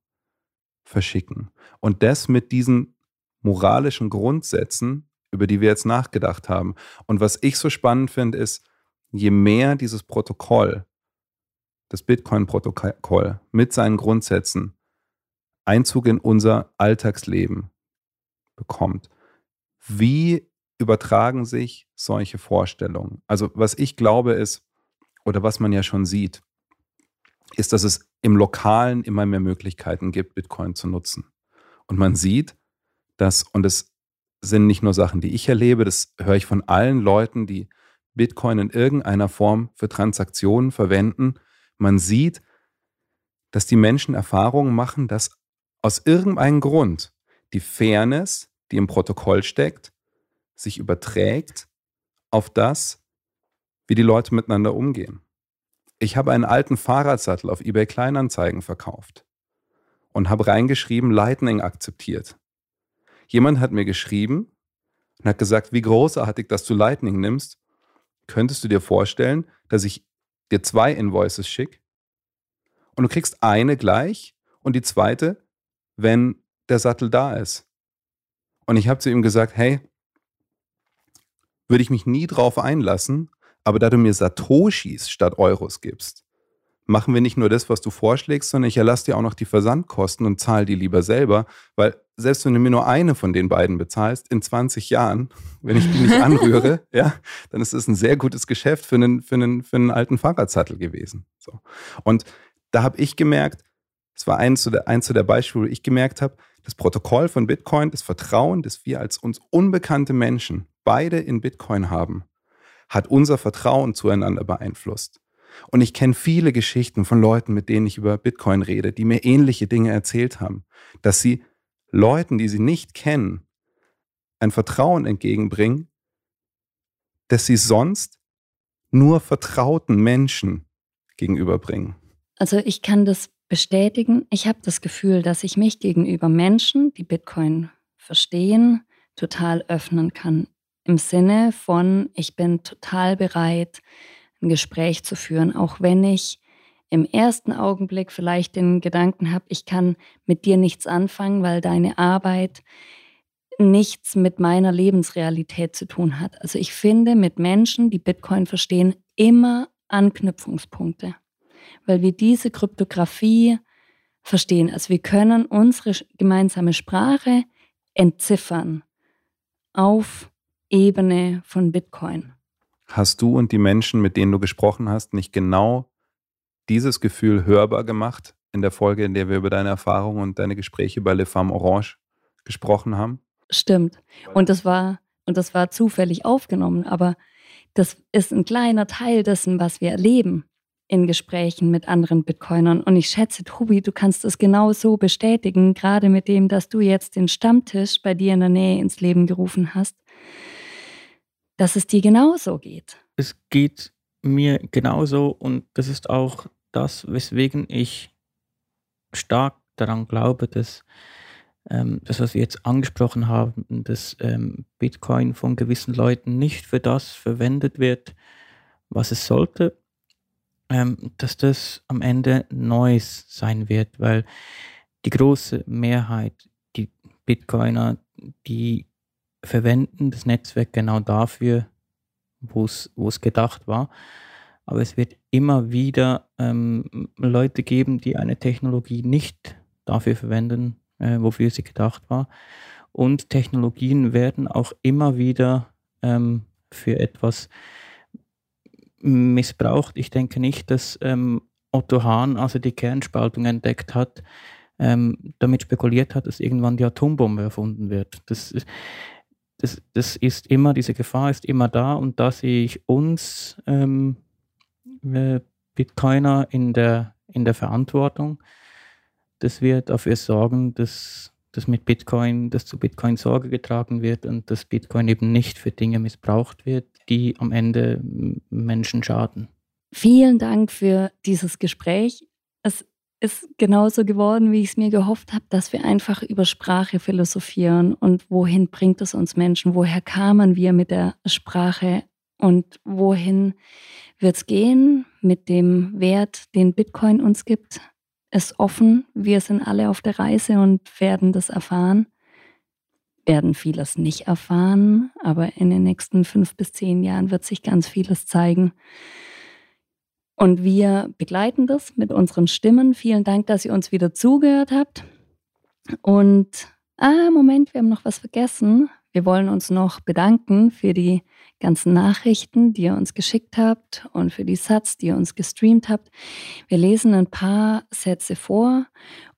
verschicken. Und das mit diesen moralischen Grundsätzen, über die wir jetzt nachgedacht haben. Und was ich so spannend finde, ist, je mehr dieses Protokoll, das Bitcoin-Protokoll mit seinen Grundsätzen Einzug in unser Alltagsleben bekommt, wie übertragen sich solche Vorstellungen? Also was ich glaube ist, oder was man ja schon sieht, ist, dass es im Lokalen immer mehr Möglichkeiten gibt, Bitcoin zu nutzen. Und man sieht, dass, und es sind nicht nur Sachen, die ich erlebe, das höre ich von allen Leuten, die Bitcoin in irgendeiner Form für Transaktionen verwenden. Man sieht, dass die Menschen Erfahrungen machen, dass aus irgendeinem Grund die Fairness, die im Protokoll steckt, sich überträgt auf das, wie die Leute miteinander umgehen. Ich habe einen alten Fahrradsattel auf eBay Kleinanzeigen verkauft und habe reingeschrieben, Lightning akzeptiert. Jemand hat mir geschrieben und hat gesagt, wie großartig, dass du Lightning nimmst. Könntest du dir vorstellen, dass ich dir zwei Invoices schicke und du kriegst eine gleich und die zweite wenn der Sattel da ist. Und ich habe zu ihm gesagt, hey, würde ich mich nie drauf einlassen, aber da du mir Satoshis statt Euros gibst, machen wir nicht nur das, was du vorschlägst, sondern ich erlasse dir auch noch die Versandkosten und zahle die lieber selber, weil selbst wenn du mir nur eine von den beiden bezahlst, in 20 Jahren, wenn ich die nicht anrühre, ja, dann ist es ein sehr gutes Geschäft für einen, für einen, für einen alten Fahrradsattel gewesen. So. Und da habe ich gemerkt, Das war eins der, eins der Beispiele, wo ich gemerkt habe, das Protokoll von Bitcoin, das Vertrauen, das wir als uns unbekannte Menschen beide in Bitcoin haben, hat unser Vertrauen zueinander beeinflusst. Und ich kenne viele Geschichten von Leuten, mit denen ich über Bitcoin rede, die mir ähnliche Dinge erzählt haben, dass sie Leuten, die sie nicht kennen, ein Vertrauen entgegenbringen, das sie sonst nur vertrauten Menschen gegenüberbringen. Also ich kann das bestätigen. Ich habe das Gefühl, dass ich mich gegenüber Menschen, die Bitcoin verstehen, total öffnen kann. Im Sinne von, ich bin total bereit, ein Gespräch zu führen, auch wenn ich im ersten Augenblick vielleicht den Gedanken habe, ich kann mit dir nichts anfangen, weil deine Arbeit nichts mit meiner Lebensrealität zu tun hat. Also ich finde mit Menschen, die Bitcoin verstehen, immer Anknüpfungspunkte, weil wir diese Kryptographie verstehen. Also wir können unsere gemeinsame Sprache entziffern auf Ebene von Bitcoin. Hast du und die Menschen, mit denen du gesprochen hast, nicht genau dieses Gefühl hörbar gemacht in der Folge, in der wir über deine Erfahrungen und deine Gespräche bei Le Femme Orange gesprochen haben? Stimmt. Und das war, und das war zufällig aufgenommen, aber das ist ein kleiner Teil dessen, was wir erleben in Gesprächen mit anderen Bitcoinern. Und ich schätze, Tobi, du kannst es genau so bestätigen, gerade mit dem, dass du jetzt den Stammtisch bei dir in der Nähe ins Leben gerufen hast, dass es dir genauso geht. Es geht mir genauso und das ist auch das, weswegen ich stark daran glaube, dass ähm, das, was wir jetzt angesprochen haben, dass ähm, Bitcoin von gewissen Leuten nicht für das verwendet wird, was es sollte, ähm, dass das am Ende Neues sein wird, weil die große Mehrheit, die Bitcoiner, die verwenden das Netzwerk genau dafür, wo es gedacht war. Aber es wird immer wieder ähm, Leute geben, die eine Technologie nicht dafür verwenden, äh, wofür sie gedacht war. Und Technologien werden auch immer wieder ähm, für etwas missbraucht. Ich denke nicht, dass ähm, Otto Hahn, als er die Kernspaltung entdeckt hat, ähm, damit spekuliert hat, dass irgendwann die Atombombe erfunden wird. Das, das, das ist immer, diese Gefahr ist immer da und da sehe ich uns ähm, äh, Bitcoiner in der, in der Verantwortung, dass wir dafür sorgen, dass, dass mit Bitcoin, dass zu Bitcoin Sorge getragen wird und dass Bitcoin eben nicht für Dinge missbraucht wird, die am Ende Menschen schaden. Vielen Dank für dieses Gespräch. Es ist genauso geworden, wie ich es mir gehofft habe, dass wir einfach über Sprache philosophieren und wohin bringt es uns Menschen, woher kamen wir mit der Sprache und wohin wird es gehen mit dem Wert, den Bitcoin uns gibt ist offen. Wir sind alle auf der Reise und werden das erfahren. Werden vieles nicht erfahren, aber in den nächsten fünf bis zehn Jahren wird sich ganz vieles zeigen. Und wir begleiten das mit unseren Stimmen. Vielen Dank, dass ihr uns wieder zugehört habt. Und, ah, Moment, wir haben noch was vergessen. Wir wollen uns noch bedanken für die ganzen Nachrichten, die ihr uns geschickt habt und für die Satz, die ihr uns gestreamt habt. Wir lesen ein paar Sätze vor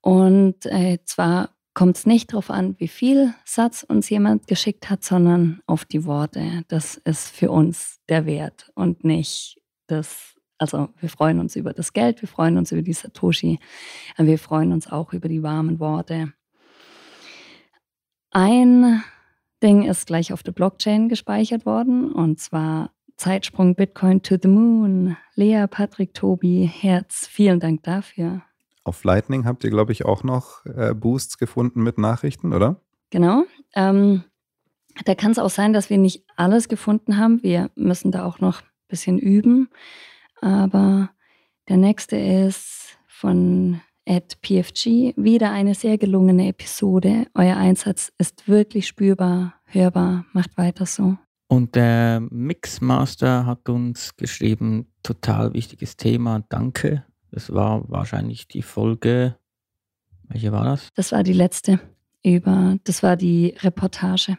und äh, zwar kommt es nicht darauf an, wie viel Satz uns jemand geschickt hat, sondern auf die Worte. Das ist für uns der Wert und nicht das. Also wir freuen uns über das Geld, wir freuen uns über die Satoshi, wir freuen uns auch über die warmen Worte. Ein Ding ist gleich auf der Blockchain gespeichert worden und zwar Zeitsprung Bitcoin to the Moon. Lea, Patrick, Tobi, Herz, vielen Dank dafür. Auf Lightning habt ihr, glaube ich, auch noch äh, Boosts gefunden mit Nachrichten, oder? Genau. Ähm, da kann es auch sein, dass wir nicht alles gefunden haben. Wir müssen da auch noch ein bisschen üben. Aber der nächste ist von at PFG. Wieder eine sehr gelungene Episode. Euer Einsatz ist wirklich spürbar, hörbar. Macht weiter so. Und der Mixmaster hat uns geschrieben, total wichtiges Thema, danke. Das war wahrscheinlich die Folge, welche war das? Das war die letzte über, das war die Reportage.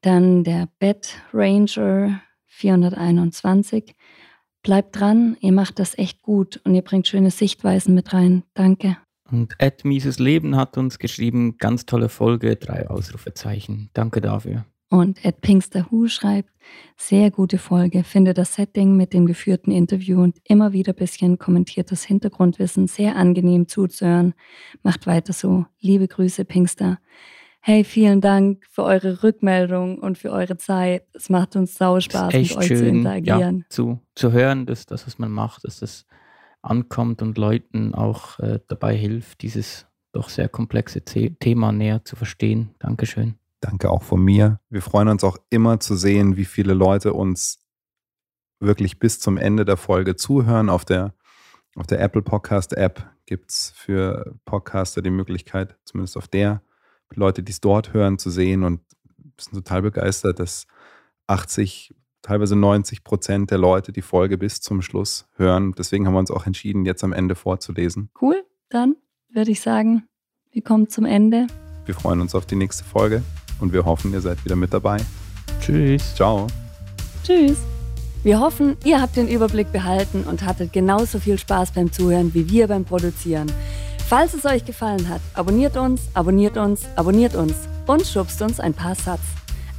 Dann der Bed Ranger 421. Bleibt dran, ihr macht das echt gut und ihr bringt schöne Sichtweisen mit rein. Danke. Und Ed Mieses Leben hat uns geschrieben, ganz tolle Folge, drei Ausrufezeichen. Danke dafür. Und Ed Pinkster Hu schreibt, sehr gute Folge, finde das Setting mit dem geführten Interview und immer wieder bisschen kommentiertes Hintergrundwissen sehr angenehm zuzuhören. Macht weiter so. Liebe Grüße, Pinkster. Hey, vielen Dank für eure Rückmeldung und für eure Zeit. Es macht uns sau Spaß, mit euch schön, zu interagieren. Ja, zu, zu hören, dass das, was man macht, dass das ankommt und Leuten auch äh, dabei hilft, dieses doch sehr komplexe The Thema näher zu verstehen. Dankeschön. Danke auch von mir. Wir freuen uns auch immer zu sehen, wie viele Leute uns wirklich bis zum Ende der Folge zuhören. Auf der, auf der Apple Podcast App gibt es für Podcaster die Möglichkeit, zumindest auf der, Leute, die es dort hören, zu sehen und sind total begeistert, dass 80, teilweise 90 Prozent der Leute die Folge bis zum Schluss hören. Deswegen haben wir uns auch entschieden, jetzt am Ende vorzulesen. Cool, dann würde ich sagen, wir kommen zum Ende. Wir freuen uns auf die nächste Folge und wir hoffen, ihr seid wieder mit dabei. Tschüss. Ciao. Tschüss. Wir hoffen, ihr habt den Überblick behalten und hattet genauso viel Spaß beim Zuhören wie wir beim Produzieren. Falls es euch gefallen hat, abonniert uns, abonniert uns, abonniert uns und schubst uns ein paar Satz.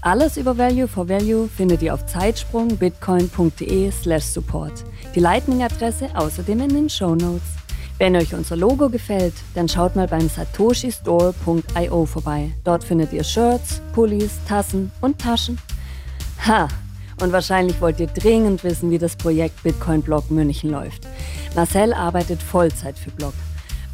Alles über Value for Value findet ihr auf zeitsprungbitcoin.de slash support. Die Lightning-Adresse außerdem in den Show Notes. Wenn euch unser Logo gefällt, dann schaut mal beim satoshistore.io vorbei. Dort findet ihr Shirts, Pullis, Tassen und Taschen. Ha! Und wahrscheinlich wollt ihr dringend wissen, wie das Projekt Bitcoin Blog München läuft. Marcel arbeitet Vollzeit für Blog.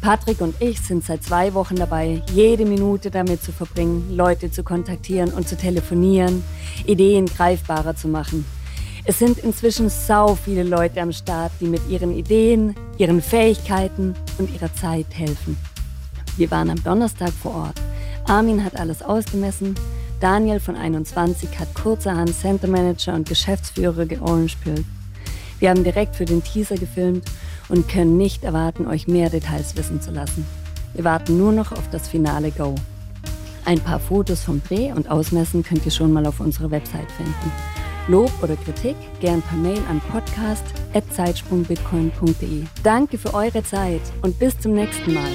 Patrick und ich sind seit zwei Wochen dabei, jede Minute damit zu verbringen, Leute zu kontaktieren und zu telefonieren, Ideen greifbarer zu machen. Es sind inzwischen sau viele Leute am Start, die mit ihren Ideen, ihren Fähigkeiten und ihrer Zeit helfen. Wir waren am Donnerstag vor Ort. Armin hat alles ausgemessen. Daniel von 21 hat kurzerhand Center Manager und Geschäftsführer georangepilt. Wir haben direkt für den Teaser gefilmt und können nicht erwarten, euch mehr Details wissen zu lassen. Wir warten nur noch auf das finale Go. Ein paar Fotos vom Dreh und Ausmessen könnt ihr schon mal auf unserer Website finden. Lob oder Kritik gern per Mail an podcast.zeitsprungbitcoin.de. Danke für eure Zeit und bis zum nächsten Mal.